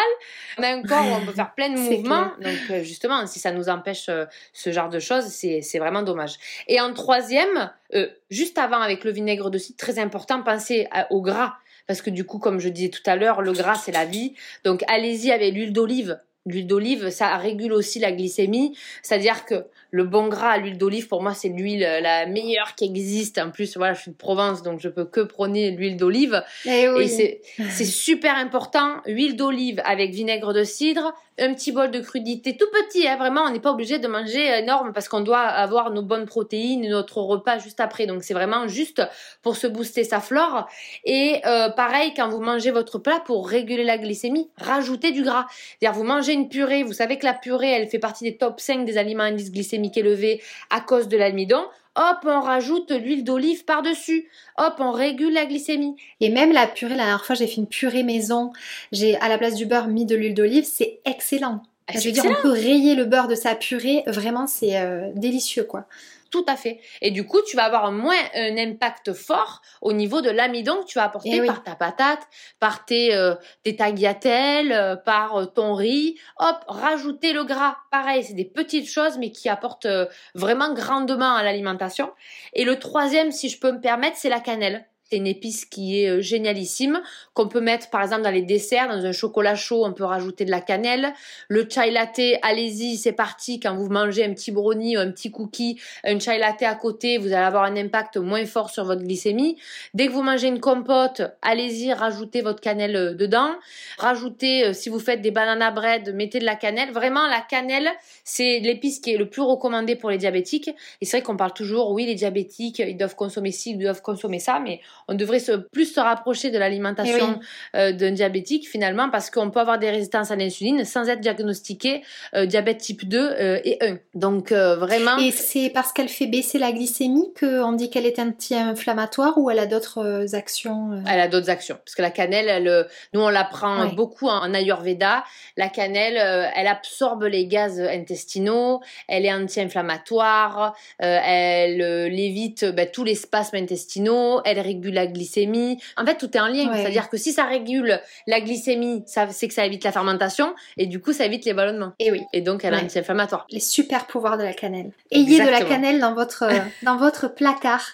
On a un corps où on peut faire plein de [LAUGHS] mouvements. Donc, euh, justement, si ça nous empêche euh, ce genre de choses, c'est, vraiment dommage. Et en troisième, euh, juste avant avec le vinaigre de cidre, très important, pensez au gras. Parce que du coup, comme je disais tout à l'heure, le gras, c'est la vie. Donc, allez-y avec l'huile d'olive. L'huile d'olive, ça régule aussi la glycémie. C'est-à-dire que le bon gras à l'huile d'olive, pour moi, c'est l'huile euh, la meilleure qui existe. En plus, voilà, je suis de Provence, donc je peux que prôner l'huile d'olive. Eh Et, c'est super important. Huile d'olive avec vinaigre de cidre, un petit bol de crudité tout petit, hein, vraiment, on n'est pas obligé de manger énorme parce qu'on doit avoir nos bonnes protéines, notre repas juste après. Donc c'est vraiment juste pour se booster sa flore. Et euh, pareil, quand vous mangez votre plat pour réguler la glycémie, rajoutez du gras. C'est-à-dire vous mangez une purée, vous savez que la purée, elle fait partie des top 5 des aliments à indice glycémique élevé à cause de l'amidon hop, on rajoute l'huile d'olive par-dessus. Hop, on régule la glycémie. Et même la purée, la dernière fois, j'ai fait une purée maison. J'ai, à la place du beurre, mis de l'huile d'olive. C'est excellent. Ah, je veux dire, on peut rayer le beurre de sa purée. Vraiment, c'est euh, délicieux, quoi. Tout à fait. Et du coup, tu vas avoir moins un impact fort au niveau de l'amidon que tu vas apporter eh par ta patate, par tes, euh, tagliatelles, euh, par euh, ton riz. Hop, rajouter le gras. Pareil, c'est des petites choses, mais qui apportent vraiment grandement à l'alimentation. Et le troisième, si je peux me permettre, c'est la cannelle. C'est une épice qui est euh, génialissime, qu'on peut mettre par exemple dans les desserts, dans un chocolat chaud, on peut rajouter de la cannelle. Le chai latte, allez-y, c'est parti. Quand vous mangez un petit brownie ou un petit cookie, un chai latte à côté, vous allez avoir un impact moins fort sur votre glycémie. Dès que vous mangez une compote, allez-y, rajoutez votre cannelle euh, dedans. Rajoutez, euh, si vous faites des banana bread, mettez de la cannelle. Vraiment, la cannelle, c'est l'épice qui est le plus recommandé pour les diabétiques. Et c'est vrai qu'on parle toujours, oui, les diabétiques, ils doivent consommer ci, ils doivent consommer ça, mais on devrait se, plus se rapprocher de l'alimentation eh euh, d'un diabétique finalement parce qu'on peut avoir des résistances à l'insuline sans être diagnostiqué euh, diabète type 2 euh, et 1. Donc vraiment... Et c'est parce qu'elle fait baisser la glycémie qu'on dit qu'elle est anti-inflammatoire ou elle a d'autres actions Elle a d'autres actions. Parce que la cannelle, elle, nous on la prend beaucoup en, Ayurveda. La cannelle, elle absorbe les gaz intestinaux, elle est anti-inflammatoire, elle évite ben, tous les spasmes intestinaux, elle régule la glycémie. En fait, tout est en lien. C'est-à-dire que si ça régule la glycémie, ça c'est que ça évite la fermentation et du coup ça évite les ballonnements. Et oui. Et donc elle est anti-inflammatoire. Les super pouvoirs de la cannelle. Ayez de la cannelle dans votre dans votre placard.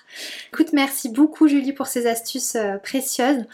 Écoute, merci beaucoup Julie pour ces astuces euh, précieuses.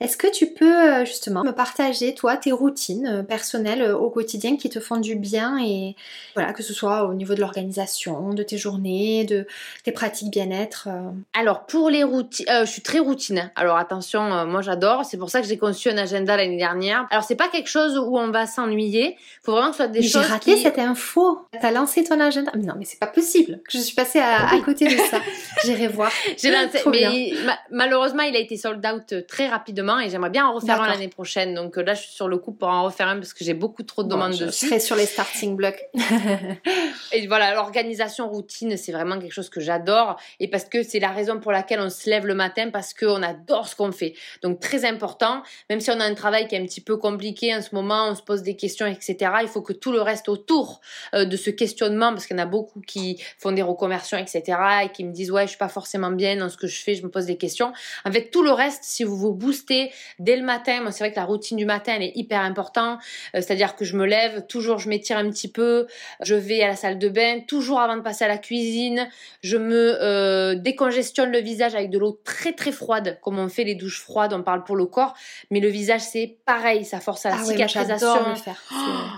Est-ce que tu peux euh, justement me partager, toi, tes routines euh, personnelles euh, au quotidien qui te font du bien et voilà, que ce soit au niveau de l'organisation, de tes journées, de tes pratiques bien-être Alors, pour les routines, je suis très routine. Alors, attention, moi j'adore, c'est pour ça que j'ai conçu un agenda l'année dernière. Alors, c'est pas quelque chose où on va s'ennuyer, faut vraiment que ce soit des choses. J'ai raté cette info. T'as lancé ton agenda? Non, mais c'est pas possible que je suis passée à, côté de ça. J'irai voir. [LAUGHS] J'ai [LAUGHS] lancé, mais malheureusement, il a été sold out très rapidement et j'aimerais bien en refaire un l'année prochaine. Donc euh, là, je suis sur le coup pour en refaire un parce que j'ai beaucoup trop de demandes dessus. Je serai sur les starting blocks. [LAUGHS] et voilà, l'organisation routine, c'est vraiment quelque chose que j'adore et parce que c'est la raison pour laquelle on se lève le matin parce qu'on adore ce qu'on fait. Donc très important, même si on a un travail qui est un petit peu compliqué en ce moment, on se pose des questions, etc. Il faut que tout le reste autour euh, de ce questionnement, parce qu'il y en a beaucoup qui font des reconversions, etc. et qui me disent ouais, je suis pas forcément bien dans ce que je fais, je me pose des questions. En fait, tout le reste, si vous vous boostez dès le matin. Moi, c'est vrai que la routine du matin, elle est hyper importante. Euh, c'est-à-dire que je me lève, toujours je m'étire un petit peu, je vais à la salle de bain, toujours avant de passer à la cuisine. Je me euh, décongestionne le visage avec de l'eau très très froide, comme on fait les douches froides, on parle pour le corps. Mais le visage, c'est pareil, ça force à la ah cicatrisation.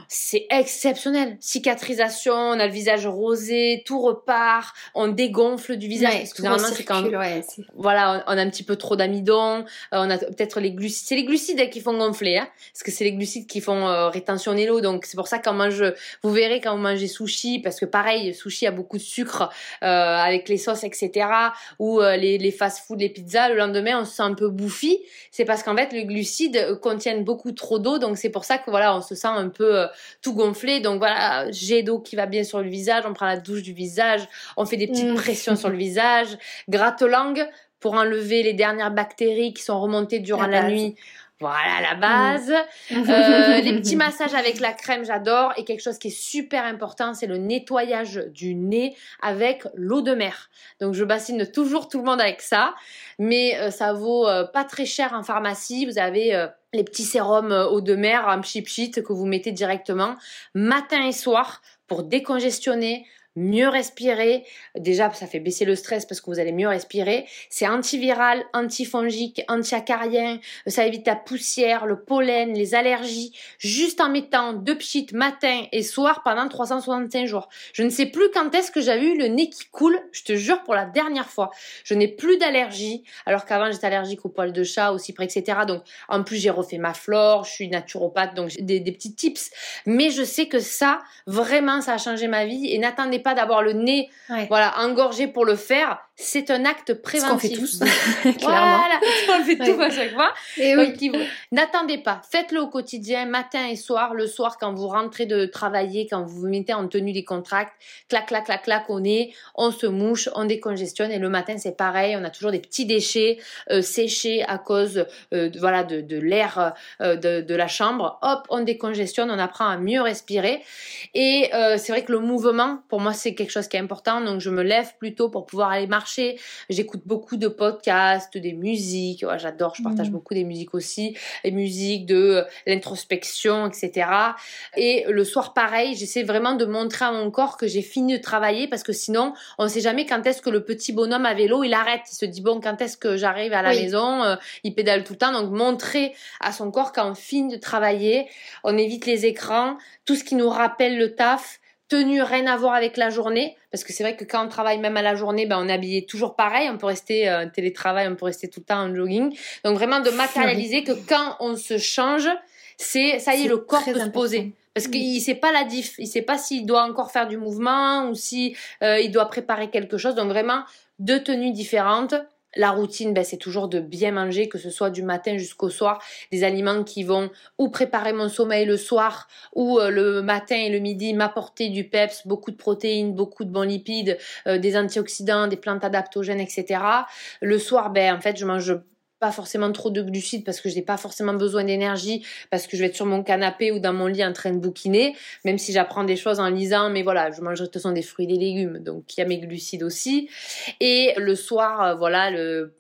c'est exceptionnel. Cicatrisation, on a le visage rosé, tout repart, on dégonfle du visage. parce que normalement, c'est quand voilà, on, a un petit peu trop d'amidon, euh, on a peut-être les glucides. C'est les glucides qui font gonfler, hein, parce que c'est les glucides qui font euh, rétentionner l'eau. Donc c'est pour ça qu'on mange, vous verrez quand vous mangez sushi, parce que pareil, sushi a beaucoup de sucre euh, avec les sauces, etc. Ou les, les fast-food, les pizzas, le lendemain on se sent un peu bouffi. C'est parce qu'en fait les glucides contiennent beaucoup trop d'eau, donc c'est pour ça que voilà, on se sent un peu tout gonflé. Donc voilà, j'ai d'eau qui va bien sur le visage, on prend la douche du visage, on fait des petites mmh. pressions sur le visage, gratte-langue pour enlever les dernières bactéries qui sont remontées durant la, nuit. Voilà la base. Mmh. Euh, [LAUGHS] les petits massages avec la crème, j'adore. Et quelque chose qui est super important, c'est le nettoyage du nez avec l'eau de mer. Donc je bassine toujours tout le monde avec ça, mais euh, ça vaut euh, pas très cher en pharmacie. Vous avez les petits sérums eau de mer en chip sheet que vous mettez directement matin et soir pour décongestionner, mieux respirer. Déjà, ça fait baisser le stress parce que vous allez mieux respirer. C'est antiviral, antifongique, antiacarien. Ça évite la poussière, le pollen, les allergies. Juste en mettant deux pchit matin et soir pendant 365 jours. Je ne sais plus quand est-ce que j'ai eu le nez qui coule. Je te jure pour la dernière fois. Je n'ai plus d'allergie. Alors qu'avant, j'étais allergique aux poils de chat, au cyprès, etc. Donc, en plus, j'ai refait ma flore. Je suis naturopathe, donc des petits tips. Mais je sais que ça, vraiment, ça a changé ma vie. Et n'attendez pas d'avoir le nez voilà engorgé pour le faire c'est un acte préventif. Ce qu'on fait tous, [LAUGHS] [LAUGHS] clairement. Voilà, on fait tout à chaque fois. Et oui. N'attendez pas, faites-le au quotidien, matin et soir. Le soir, quand vous rentrez de travailler, quand vous vous mettez en tenue des contracts, clac, clac, clac, clac, on est, on se mouche, on décongestionne. Et le matin, c'est pareil, on a toujours des petits déchets euh, séchés à cause euh, de, voilà, de, de l'air euh, de, de, la chambre. Hop, on décongestionne, on apprend à mieux respirer. Et c'est vrai que le mouvement, pour moi, c'est quelque chose qui est important. Donc, je me lève plutôt pour pouvoir aller marcher J'écoute beaucoup de podcasts, des musiques. J'adore, je partage mm. beaucoup des musiques aussi, les musiques de euh, l'introspection, etc. Et le soir, pareil, j'essaie vraiment de montrer à mon corps que j'ai fini de travailler parce que sinon, on ne sait jamais quand est-ce que le petit bonhomme à vélo, il arrête. Il se dit, bon, quand est-ce que j'arrive à la maison euh, Il pédale tout le temps. Donc, montrer à son corps quand on finit de travailler, on évite les écrans, tout ce qui nous rappelle le taf tenue rien à voir avec la journée parce que c'est vrai que quand on travaille même à la journée ben on est habillé toujours pareil on peut rester en euh, télétravail on peut rester tout le temps en jogging. Donc vraiment de matérialiser que quand on se change c'est ça y est, le corps peut se poser. Parce qu'il sait pas la diff il sait pas s'il doit encore faire du mouvement ou si euh, il doit préparer quelque chose. Donc vraiment deux tenues différentes la routine, ben, c'est toujours de bien manger, que ce soit du matin jusqu'au soir, des aliments qui vont ou préparer mon sommeil le soir, ou euh, le matin et le midi m'apporter du peps, beaucoup de protéines, beaucoup de bons lipides, euh, des antioxydants, des plantes adaptogènes, etc. Le soir, ben, en fait, je mange pas forcément trop de glucides parce que je n'ai pas forcément besoin d'énergie parce que je vais être sur mon canapé ou dans mon lit en train de bouquiner, même si j'apprends des choses en lisant, mais voilà, je mangerai de toute façon des fruits et des légumes, donc il y a mes glucides aussi. Et le soir, euh, voilà,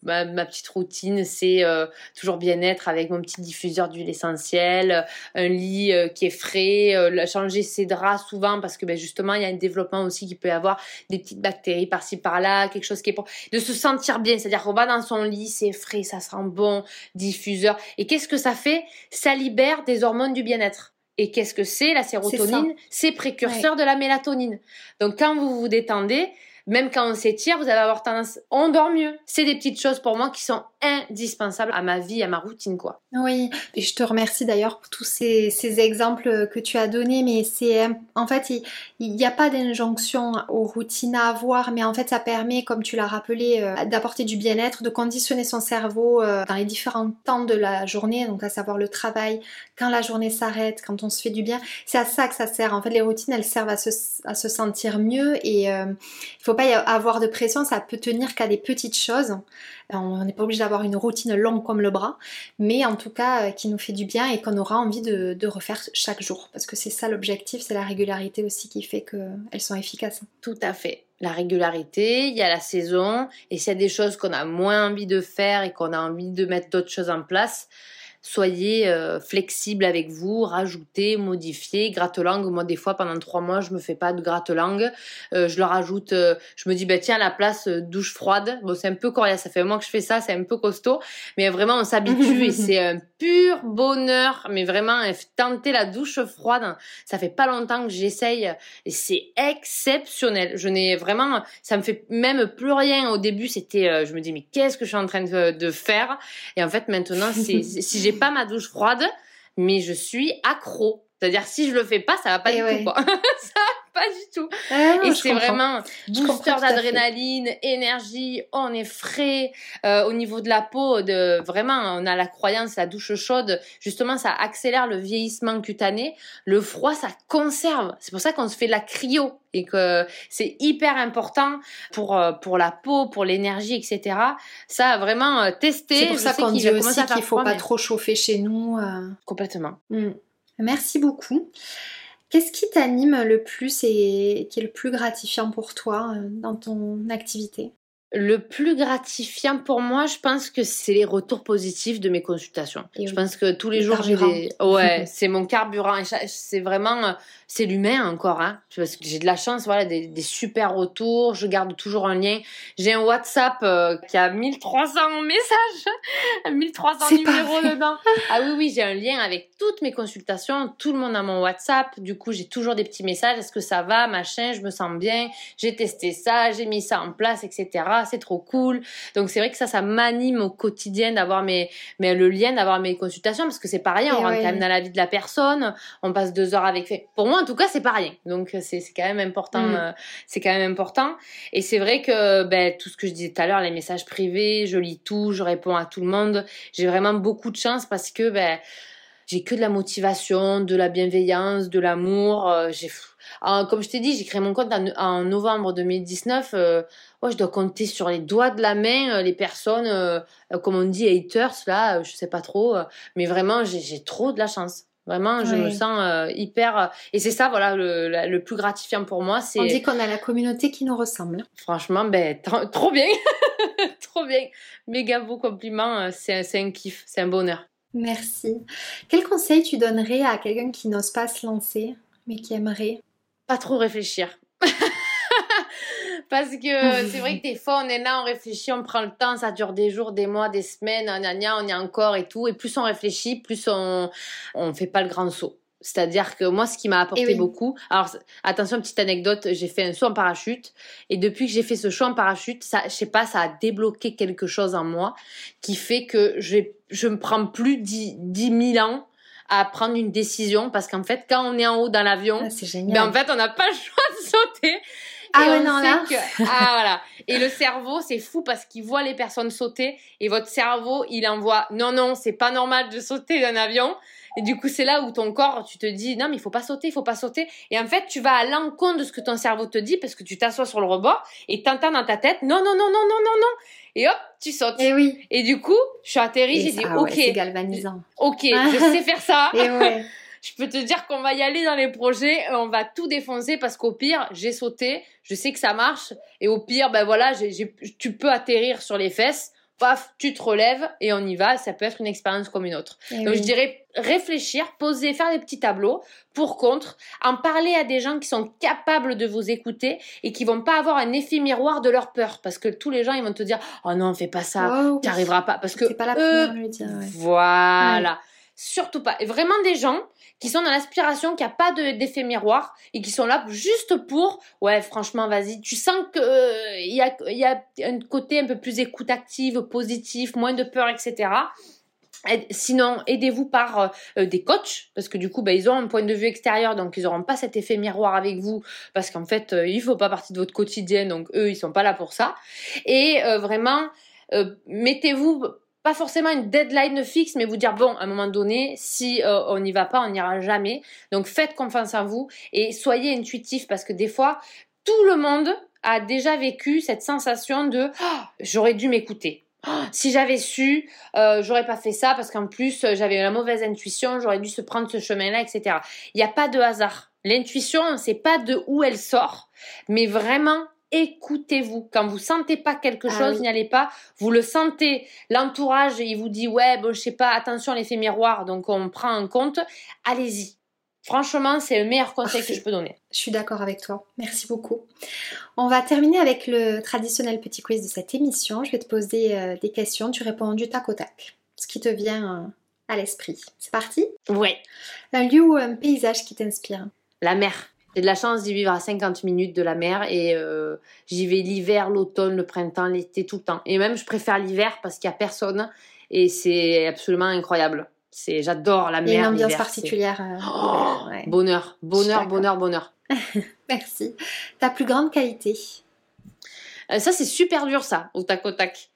ma, petite routine, c'est euh, toujours bien-être avec mon petit diffuseur d'huile essentielle, un lit euh, qui est frais, changer ses draps souvent parce que ben, justement, il y a un développement aussi qui peut avoir des petites bactéries par-ci par-là, quelque chose qui est pour... de se sentir bien, c'est-à-dire qu'on va dans son lit, c'est frais, ça un bon diffuseur. Et qu'est-ce que ça fait? Ça libère des hormones du bien-être. Et qu'est-ce que c'est la sérotonine? C'est précurseur de la mélatonine. Donc quand vous vous détendez, même quand on s'étire, vous allez avoir tendance, on dort mieux. C'est des petites choses pour moi qui sont indispensables à ma vie, à ma routine, quoi. Oui, et je te remercie d'ailleurs pour tous ces, exemples que tu as donnés, mais c'est, en fait, il n'y a pas d'injonction aux routines à avoir, mais en fait, ça permet, comme tu l'as rappelé, euh, d'apporter du bien-être, de conditionner son cerveau euh, dans les différents temps de la journée, donc à savoir le travail, quand la journée s'arrête, quand on se fait du bien. C'est à ça que ça sert. En fait, les routines, elles servent à se, sentir mieux et euh, il faut pas avoir de pression, ça peut tenir qu'à des petites choses. On n'est pas obligé d'avoir une routine longue comme le bras, mais en tout cas euh, qui nous fait du bien et qu'on aura envie de, refaire chaque jour. Parce que c'est ça l'objectif, c'est la régularité aussi qui fait qu'elles sont efficaces. Tout à fait. la régularité, il y a la saison, et s'il y a des choses qu'on a moins envie de faire et qu'on a envie de mettre d'autres choses en place, soyez euh, flexible avec vous, rajoutez, modifiez, gratte-langue. Moi, des fois, pendant trois mois, je me fais pas de gratte-langue. Euh, je le rajoute, euh, je me dis, bah, tiens, à la place, douche froide. Bon, c'est un peu coriace, ça fait un mois que je fais ça, c'est un peu costaud. Mais vraiment, on s'habitue [LAUGHS] et c'est un pur bonheur. Mais vraiment, tenter la douche froide, ça fait pas longtemps que j'essaye et c'est exceptionnel. Je n'ai vraiment, ça me fait même plus rien. Au début, c'était, je me dis, mais qu'est-ce que je suis en train de, de faire? Et en fait, maintenant, c'est, [LAUGHS] si j'ai pas ma douche froide, mais je suis accro. C'est-à-dire si je le fais pas, ça va pas du tout quoi. [LAUGHS] ça pas du tout. Ah et c'est vraiment booster d'adrénaline, énergie, on est frais. Euh, au niveau de la peau, de vraiment, on a la croyance, la douche chaude, justement, ça accélère le vieillissement cutané. Le froid, ça conserve. C'est pour ça qu'on se fait la cryo et que c'est hyper important pour euh, pour la peau, pour l'énergie, etc. Ça, vraiment euh, tester. C'est pour ça qu'on dit aussi qu'il faut pas trop chauffer chez nous. Complètement. Hmm. Merci beaucoup. Qu'est-ce qui t'anime le plus et qui est le plus gratifiant pour toi euh, dans ton activité? Le plus gratifiant pour moi, je pense que c'est les retours positifs de mes consultations. je pense que tous les jours j'ai des ouais, [LAUGHS] c'est mon carburant. C'est vraiment c'est l'humain encore hein. Parce que j'ai de la chance voilà des, des, super retours, je garde toujours un lien. J'ai un WhatsApp euh, qui a 1300 messages, [LAUGHS] 1300 numéros dedans. ah oui oui, j'ai un lien avec toutes mes consultations, tout le monde a mon WhatsApp. Du coup, j'ai toujours des petits messages, est-ce que ça va, machin, je me sens bien, j'ai testé ça, j'ai mis ça en place, etc c'est trop cool. Donc c'est vrai que ça, ça m'anime au quotidien d'avoir mes, mais le lien d'avoir mes consultations parce que c'est pas rien. On rentre quand même dans la vie de la personne. On passe deux heures avec. Pour moi, en tout cas, c'est pas rien. Donc c'est quand même important. Mm. Euh, c'est quand même important. Et c'est vrai que ben, tout ce que je disais tout à l'heure, les messages privés, je lis tout, je réponds à tout le monde. J'ai vraiment beaucoup de chance parce que ben j'ai que de la motivation, de la bienveillance, de l'amour. Euh, j'ai, comme je t'ai dit, j'ai créé mon compte en, novembre 2019. Euh, je dois compter sur les doigts de la main euh, les personnes, comme on dit, haters, là, je sais pas trop. mais vraiment, j'ai trop de la chance. Vraiment, je me sens hyper. Et c'est ça, voilà, le, plus gratifiant pour moi. c'est On dit qu'on a la communauté qui nous ressemble. Franchement, ben, trop [LAUGHS] bien. [LAUGHS] trop bien. Méga beau compliment. C'est un kiff, c'est un bonheur. Merci. Quel conseil tu donnerais à quelqu'un qui n'ose pas se lancer, mais qui aimerait? Pas trop réfléchir. Parce que [LAUGHS] c'est vrai que des fois, on est là, on réfléchit, on prend le temps, ça dure des jours, des mois, des semaines, on y a encore et tout. Et plus on réfléchit, plus on ne fait pas le grand saut. C'est-à-dire que moi, ce qui m'a apporté eh beaucoup. Alors, attention, petite anecdote, j'ai fait un saut en parachute. Et depuis que j'ai fait ce saut en parachute, ça, je sais pas, ça a débloqué quelque chose en moi qui fait que je, je me prends plus 10, 10 000 ans à prendre une décision parce qu'en fait, quand on est en haut dans l'avion, ah, ben, en fait, on n'a pas le choix de sauter. Ah ouais, non, là. [LAUGHS] ah, voilà. Et le cerveau, c'est fou parce qu'il voit les personnes sauter et votre cerveau, il envoie non, non, c'est pas normal de sauter d'un avion. Et du coup, c'est là où ton corps, tu te dis, non, mais il faut pas sauter, il faut pas sauter. Et en fait, tu vas à l'encontre de ce que ton cerveau te dit parce que tu t'assois sur le rebord et t'entends dans ta tête, non, non, non, non, non, non, non. Et hop, tu sautes. Et oui. Et du coup, je suis atterrie, j'ai dit, ok. c'est galvanisant. Ok, [LAUGHS] je sais faire ça. et ouais. [LAUGHS] je peux te dire qu'on va y aller dans les projets, on va tout défoncer parce qu'au pire, j'ai sauté, je sais que ça marche, et au pire, ben voilà, tu peux atterrir sur les fesses, paf, tu te relèves et on y va. Ça peut être une expérience comme une autre. Eh Donc je dirais réfléchir, poser, faire des petits tableaux pour contre, en parler à des gens qui sont capables de vous écouter et qui vont pas avoir un effet miroir de leur peur parce que tous les gens ils vont te dire oh non fais pas ça, tu arriveras pas parce que c'est pas la première le dire. Voilà. Surtout pas. Et vraiment des gens qui sont dans l'aspiration, qui a pas d'effet miroir et qui sont là juste pour, ouais, franchement, vas-y. Tu sens que euh, il y, a, y a un côté un peu plus écoute active, positif, moins de peur, etc. Sinon, aidez-vous par euh, des coachs, parce que du coup, bah, ils ont un point de vue extérieur, donc ils n'auront pas cet effet miroir avec vous, parce qu'en fait, euh, il faut pas partie de votre quotidien, donc eux, ils sont pas là pour ça. Et vraiment, mettez-vous pas forcément une deadline fixe, mais vous dire bon, à un moment donné, si euh, on n'y va pas, on n'ira jamais. Donc faites confiance en vous et soyez intuitif parce que des fois, tout le monde a déjà vécu cette sensation de oh, j'aurais dû m'écouter. Oh, si j'avais su, euh, j'aurais pas fait ça parce qu'en plus j'avais la mauvaise intuition, j'aurais dû se prendre ce chemin-là, etc. Il n'y a pas de hasard. L'intuition, c'est pas de où elle sort, mais vraiment écoutez-vous. Quand vous sentez pas quelque Ah chose, oui. n'y allez pas. Vous le sentez. L'entourage, il vous dit, ouais, bon, je sais pas, attention, l'effet miroir, donc on prend en compte. Allez-y. Franchement, c'est le meilleur conseil Parfait. que je peux donner. Je suis d'accord avec toi. Merci beaucoup. On va terminer avec le traditionnel petit quiz de cette émission. Je vais te poser euh, des questions. Tu réponds du tac au tac. Ce qui te vient euh, à l'esprit. C'est parti? Ouais. Un lieu ou un paysage qui t'inspire? La mer. J'ai de la chance d'y vivre à 50 minutes de la mer et euh, j'y vais l'hiver, l'automne, le printemps, l'été, tout le temps. Et même, je préfère l'hiver parce qu'il y a personne et c'est absolument incroyable. C'est, j'adore la Il y a mer. une ambiance particulière. euh, Oh, ouais. Bonheur, bonheur, bonheur, bonheur. [LAUGHS] Merci. Ta plus grande qualité? Euh, ça, c'est super dur, ça, au tac au tac.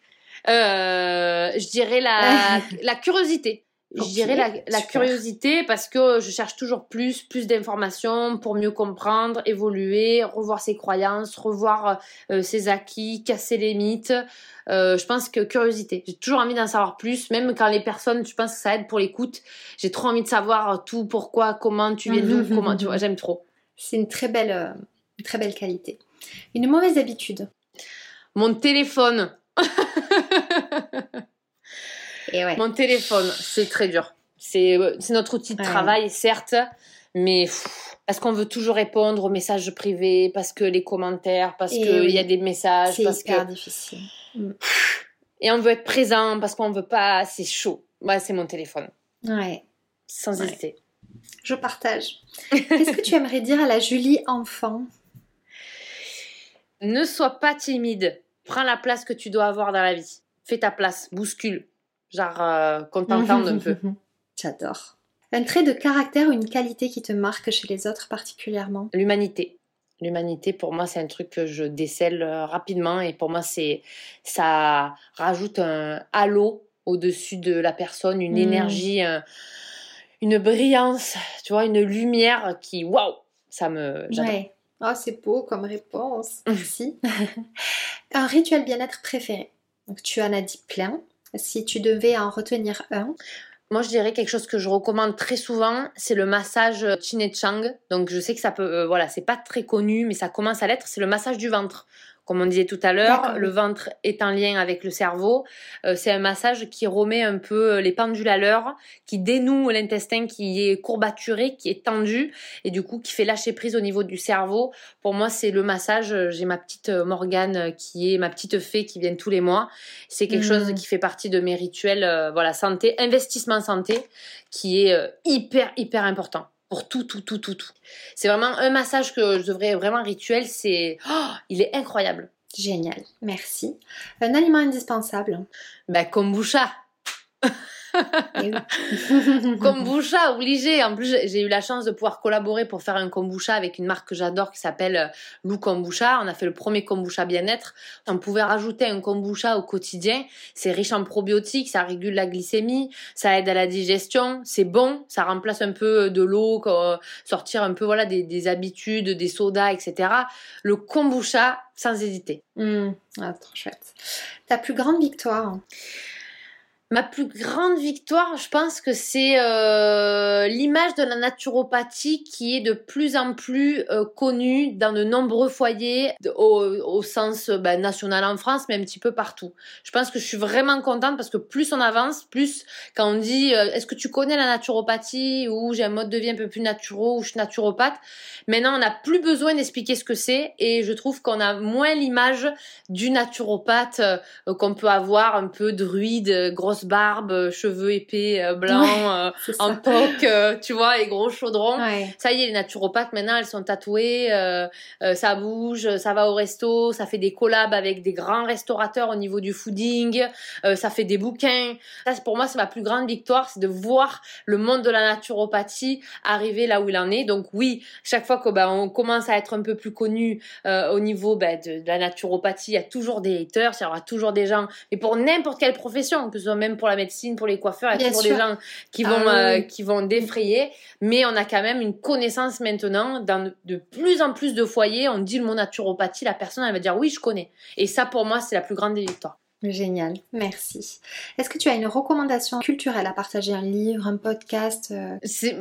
Je dirais la, [LAUGHS] la curiosité. Je dirais la, curiosité parce que je cherche toujours plus, plus d'informations pour mieux comprendre, évoluer, revoir ses croyances, revoir euh, ses acquis, casser les mythes. Euh, je pense que curiosité. J'ai toujours envie d'en savoir plus, même quand les personnes, je pense que ça aide pour l'écoute. J'ai trop envie de savoir tout, pourquoi, comment, tu viens d'où, comment, tu vois, j'aime trop. C'est une très belle, euh, une très belle qualité. Une mauvaise habitude Mon téléphone. [LAUGHS] Et ouais. Mon téléphone, c'est très dur. C'est notre outil de Ouais. travail, certes, mais pff, parce qu'on veut toujours répondre aux messages privés, parce que les commentaires, parce qu'il oui. y a des messages, C'est hyper que... difficile. Et on veut être présent, parce qu'on veut pas... C'est chaud. Ouais, c'est mon téléphone, Ouais, sans Ouais. hésiter. je partage. Qu'est-ce que tu [LAUGHS] aimerais dire à la Julie enfant? Ne sois pas timide. Prends la place que tu dois avoir dans la vie. Fais ta place, bouscule. Genre, euh, qu'on t'entende un peu. [LAUGHS] J'adore. Un trait de caractère ou une qualité qui te marque chez les autres particulièrement? L'humanité. L'humanité, pour moi, c'est un truc que je décèle euh, rapidement et pour moi, c'est ça rajoute un halo au-dessus de la personne, une Mm. énergie, un- une brillance, tu vois, une lumière qui, waouh, ça me. Ouais. Oh, c'est beau comme réponse. [LAUGHS] Merci. un rituel bien-être préféré. Donc, tu en as dit plein. Si tu devais en retenir un, Moi, je dirais quelque chose que je recommande très souvent, c'est le massage Chin et Chang. Donc, je sais que ça peut, euh, voilà, c'est pas très connu, mais ça commence à l'être. C'est le massage du ventre. Comme on disait tout à l'heure, le ventre est en lien avec le cerveau. Euh, c'est un massage qui remet un peu les pendules à l'heure, qui dénoue l'intestin qui est courbaturé, qui est tendu, et du coup qui fait lâcher prise au niveau du cerveau. Pour moi, c'est le massage. J'ai ma petite euh, Morgane euh, qui est ma petite fée qui vient tous les mois. C'est quelque chose qui fait partie de mes rituels, euh, voilà, santé, investissement santé, qui est euh, hyper, hyper important pour tout, tout, tout, tout, tout. C'est vraiment un massage que je devrais vraiment rituel, c'est, oh, il est incroyable. génial. Merci. Un aliment indispensable? Ben, kombucha. [LAUGHS] [LAUGHS] Kombucha, obligé. En plus, j'ai eu la chance de pouvoir collaborer pour faire un kombucha avec une marque que j'adore qui s'appelle euh, Lou Kombucha. On a fait le premier kombucha bien-être. On pouvait rajouter un kombucha au quotidien. C'est riche en probiotiques, ça régule la glycémie, ça aide à la digestion, c'est bon, ça remplace un peu de l'eau, quoi, sortir un peu voilà des, des habitudes, des sodas, etc. Le kombucha, sans hésiter. Hmm. Ah, trop chouette. Ta plus grande victoire Ma plus grande victoire, je pense que c'est euh, l'image de la naturopathie qui est de plus en plus euh, connue dans de nombreux foyers au, sens ben, national en France, mais un petit peu partout. Je pense que je suis vraiment contente parce que plus on avance, plus quand on dit euh, est-ce que tu connais la naturopathie ou j'ai un mode de vie un peu plus naturel ou je suis naturopathe, maintenant on n'a plus besoin d'expliquer ce que c'est et je trouve qu'on a moins l'image du naturopathe qu'on peut avoir un peu druide, euh, grosse barbe, euh, cheveux épais, euh, [LAUGHS] blancs, euh, C'est en toque, euh, tu vois, et gros chaudrons. Ouais. Ça y est, les naturopathes maintenant, elles sont tatouées, euh, euh, ça bouge, ça va au resto, ça fait des collabs avec des grands restaurateurs au niveau du fooding, euh, ça fait des bouquins. Ça, pour moi, c'est ma plus grande victoire, c'est de voir le monde de la naturopathie arriver là où il en est. Donc oui, chaque fois que ben, on commence à être un peu plus connu euh, au niveau ben, de, de la naturopathie, il y a toujours des haters, il y aura toujours des gens, mais pour n'importe quelle profession, que ce soit même pour la médecine, pour les coiffeurs, il y a toujours des gens qui Ah vont, euh, oui. qui vont défrayer, mais on a quand même une connaissance maintenant dans de, de plus en plus de foyers. On dit le mot naturopathie, la personne elle va dire oui, je connais. Et ça pour moi c'est la plus grande des victoires. Génial, merci. Est-ce que tu as une recommandation culturelle à partager Un livre, un podcast euh?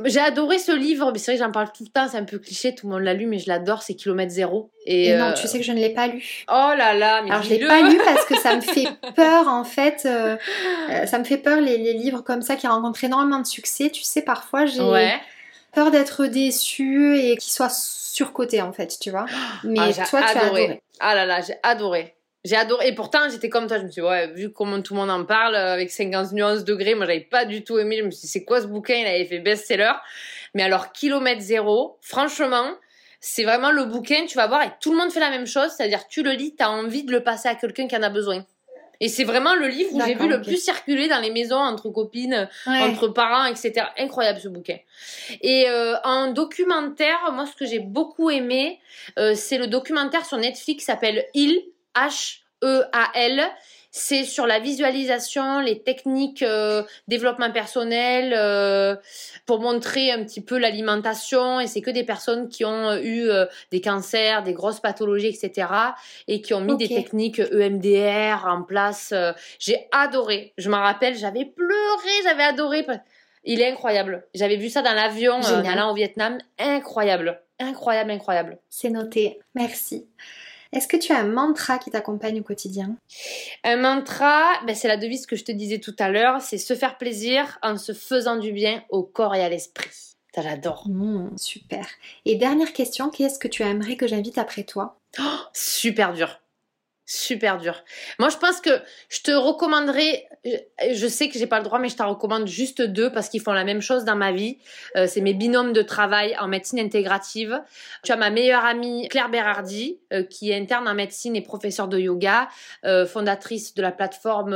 J'ai adoré ce livre, mais c'est vrai que j'en parle tout le temps, c'est un peu cliché, tout le monde l'a lu, mais je l'adore, c'est Kilomètre Zéro. Et, non, tu sais que je ne l'ai pas lu. Oh là là, mais Alors je l'ai pas lu parce que ça me [LAUGHS] fait peur en fait. ça me fait peur les, les, livres comme ça qui rencontrent énormément de succès. Tu sais, parfois j'ai peur d'être déçue et qu'ils soient surcotés en fait, tu vois. [GASPS] Mais ah, toi, tu as adoré. Ah là là, j'ai adoré. J'ai adoré. Et pourtant, j'étais comme toi. Je me suis dit, ouais, vu comment tout le monde en parle, euh, avec 50 nuances degrés, moi, j'avais pas du tout aimé. Je me suis dit, c'est quoi ce bouquin? Il avait fait best-seller. Mais alors, kilomètre zéro, franchement, c'est vraiment le bouquin, tu vas voir, et tout le monde fait la même chose. C'est-à-dire, tu le lis, tu as envie de le passer à quelqu'un qui en a besoin. Et c'est vraiment le livre où j'ai vu le plus circuler dans les maisons entre copines, entre parents, etc. Incroyable ce bouquin. Et euh, en documentaire, moi ce que j'ai beaucoup aimé, euh, c'est le documentaire sur Netflix qui s'appelle Il, H-E-A-L c'est sur la visualisation, les techniques euh, développement personnel euh, pour montrer un petit peu l'alimentation et c'est que des personnes qui ont euh, eu euh, des cancers, des grosses pathologies, etc. et qui ont mis des techniques EMDR en place. J'ai adoré. Je m'en rappelle, j'avais pleuré, j'avais adoré. Il est incroyable. J'avais vu ça dans l'avion en allant au Vietnam. Incroyable. Incroyable, incroyable. C'est noté. Merci. Est-ce que tu as un mantra qui t'accompagne au quotidien? Un mantra, ben c'est la devise que je te disais tout à l'heure, c'est se faire plaisir en se faisant du bien au corps et à l'esprit. Ça j'adore. Mmh, super. Et dernière question, qu'est-ce que tu aimerais que j'invite après toi? Oh, Super dur super dur. Moi, je pense que je te recommanderais, je sais que j'ai pas le droit, mais je t'en recommande juste deux parce qu'ils font la même chose dans ma vie. Euh, c'est mes binômes de travail en médecine intégrative. Tu as ma meilleure amie Claire Berardi, euh, qui est interne en médecine et professeure de yoga, euh, fondatrice de la plateforme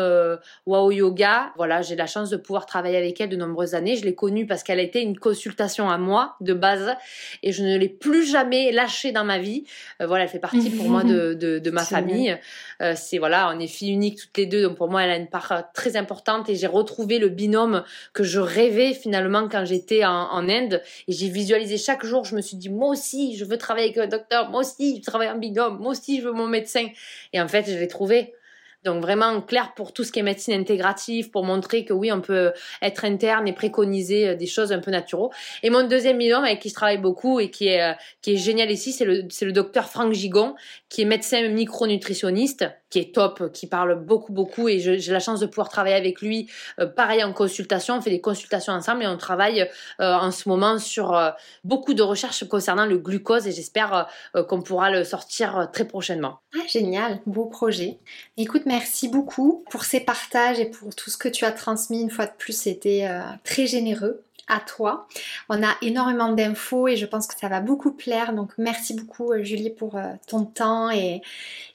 Wow Yoga. Voilà, j'ai la chance de pouvoir travailler avec elle de nombreuses années. Je l'ai connue parce qu'elle a été une consultation à moi de base et je ne l'ai plus jamais lâchée dans ma vie. voilà, elle fait partie pour moi de, de, de ma [LAUGHS] famille. Euh, c'est voilà, on est filles uniques toutes les deux, donc pour moi elle a une part euh, très importante. Et j'ai retrouvé le binôme que je rêvais finalement quand j'étais en, Inde. Et j'ai visualisé chaque jour. Je me suis dit moi aussi je veux travailler avec un docteur, moi aussi je travaille en binôme, moi aussi je veux mon médecin. Et en fait je l'ai trouvé. Donc vraiment clair pour tout ce qui est médecine intégrative, pour montrer que oui, on peut être interne et préconiser euh, des choses un peu naturelles. Et mon deuxième binôme avec qui je travaille beaucoup et qui est, euh, qui est génial ici, c'est le, c'est le docteur Franck Gigon, qui est médecin micronutritionniste qui est top, qui parle beaucoup, beaucoup, et j'ai la chance de pouvoir travailler avec lui. Euh, pareil en consultation, on fait des consultations ensemble et on travaille euh, en ce moment sur euh, beaucoup de recherches concernant le glucose et j'espère qu'on pourra le sortir très prochainement. Ah, génial, beau projet. Écoute, merci beaucoup pour ces partages et pour tout ce que tu as transmis une fois de plus, c'était très généreux à toi. On a énormément d'infos et je pense que ça va beaucoup plaire. Donc merci beaucoup euh, Julie pour euh, ton temps et,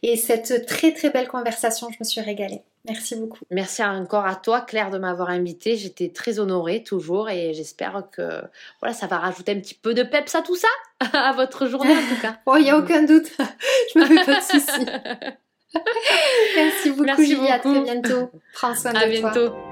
et cette très très belle conversation. Je me suis régalée. Merci beaucoup. Merci encore à toi, Claire, de m'avoir invitée. J'étais très honorée toujours et j'espère que voilà, ça va rajouter un petit peu de peps à tout ça, [LAUGHS] à votre journée en tout cas. [LAUGHS] oh, il n'y a aucun doute. [LAUGHS] Je me fais pas de soucis. Merci beaucoup, Julie. À très bientôt. Prends soin de toi. À bientôt.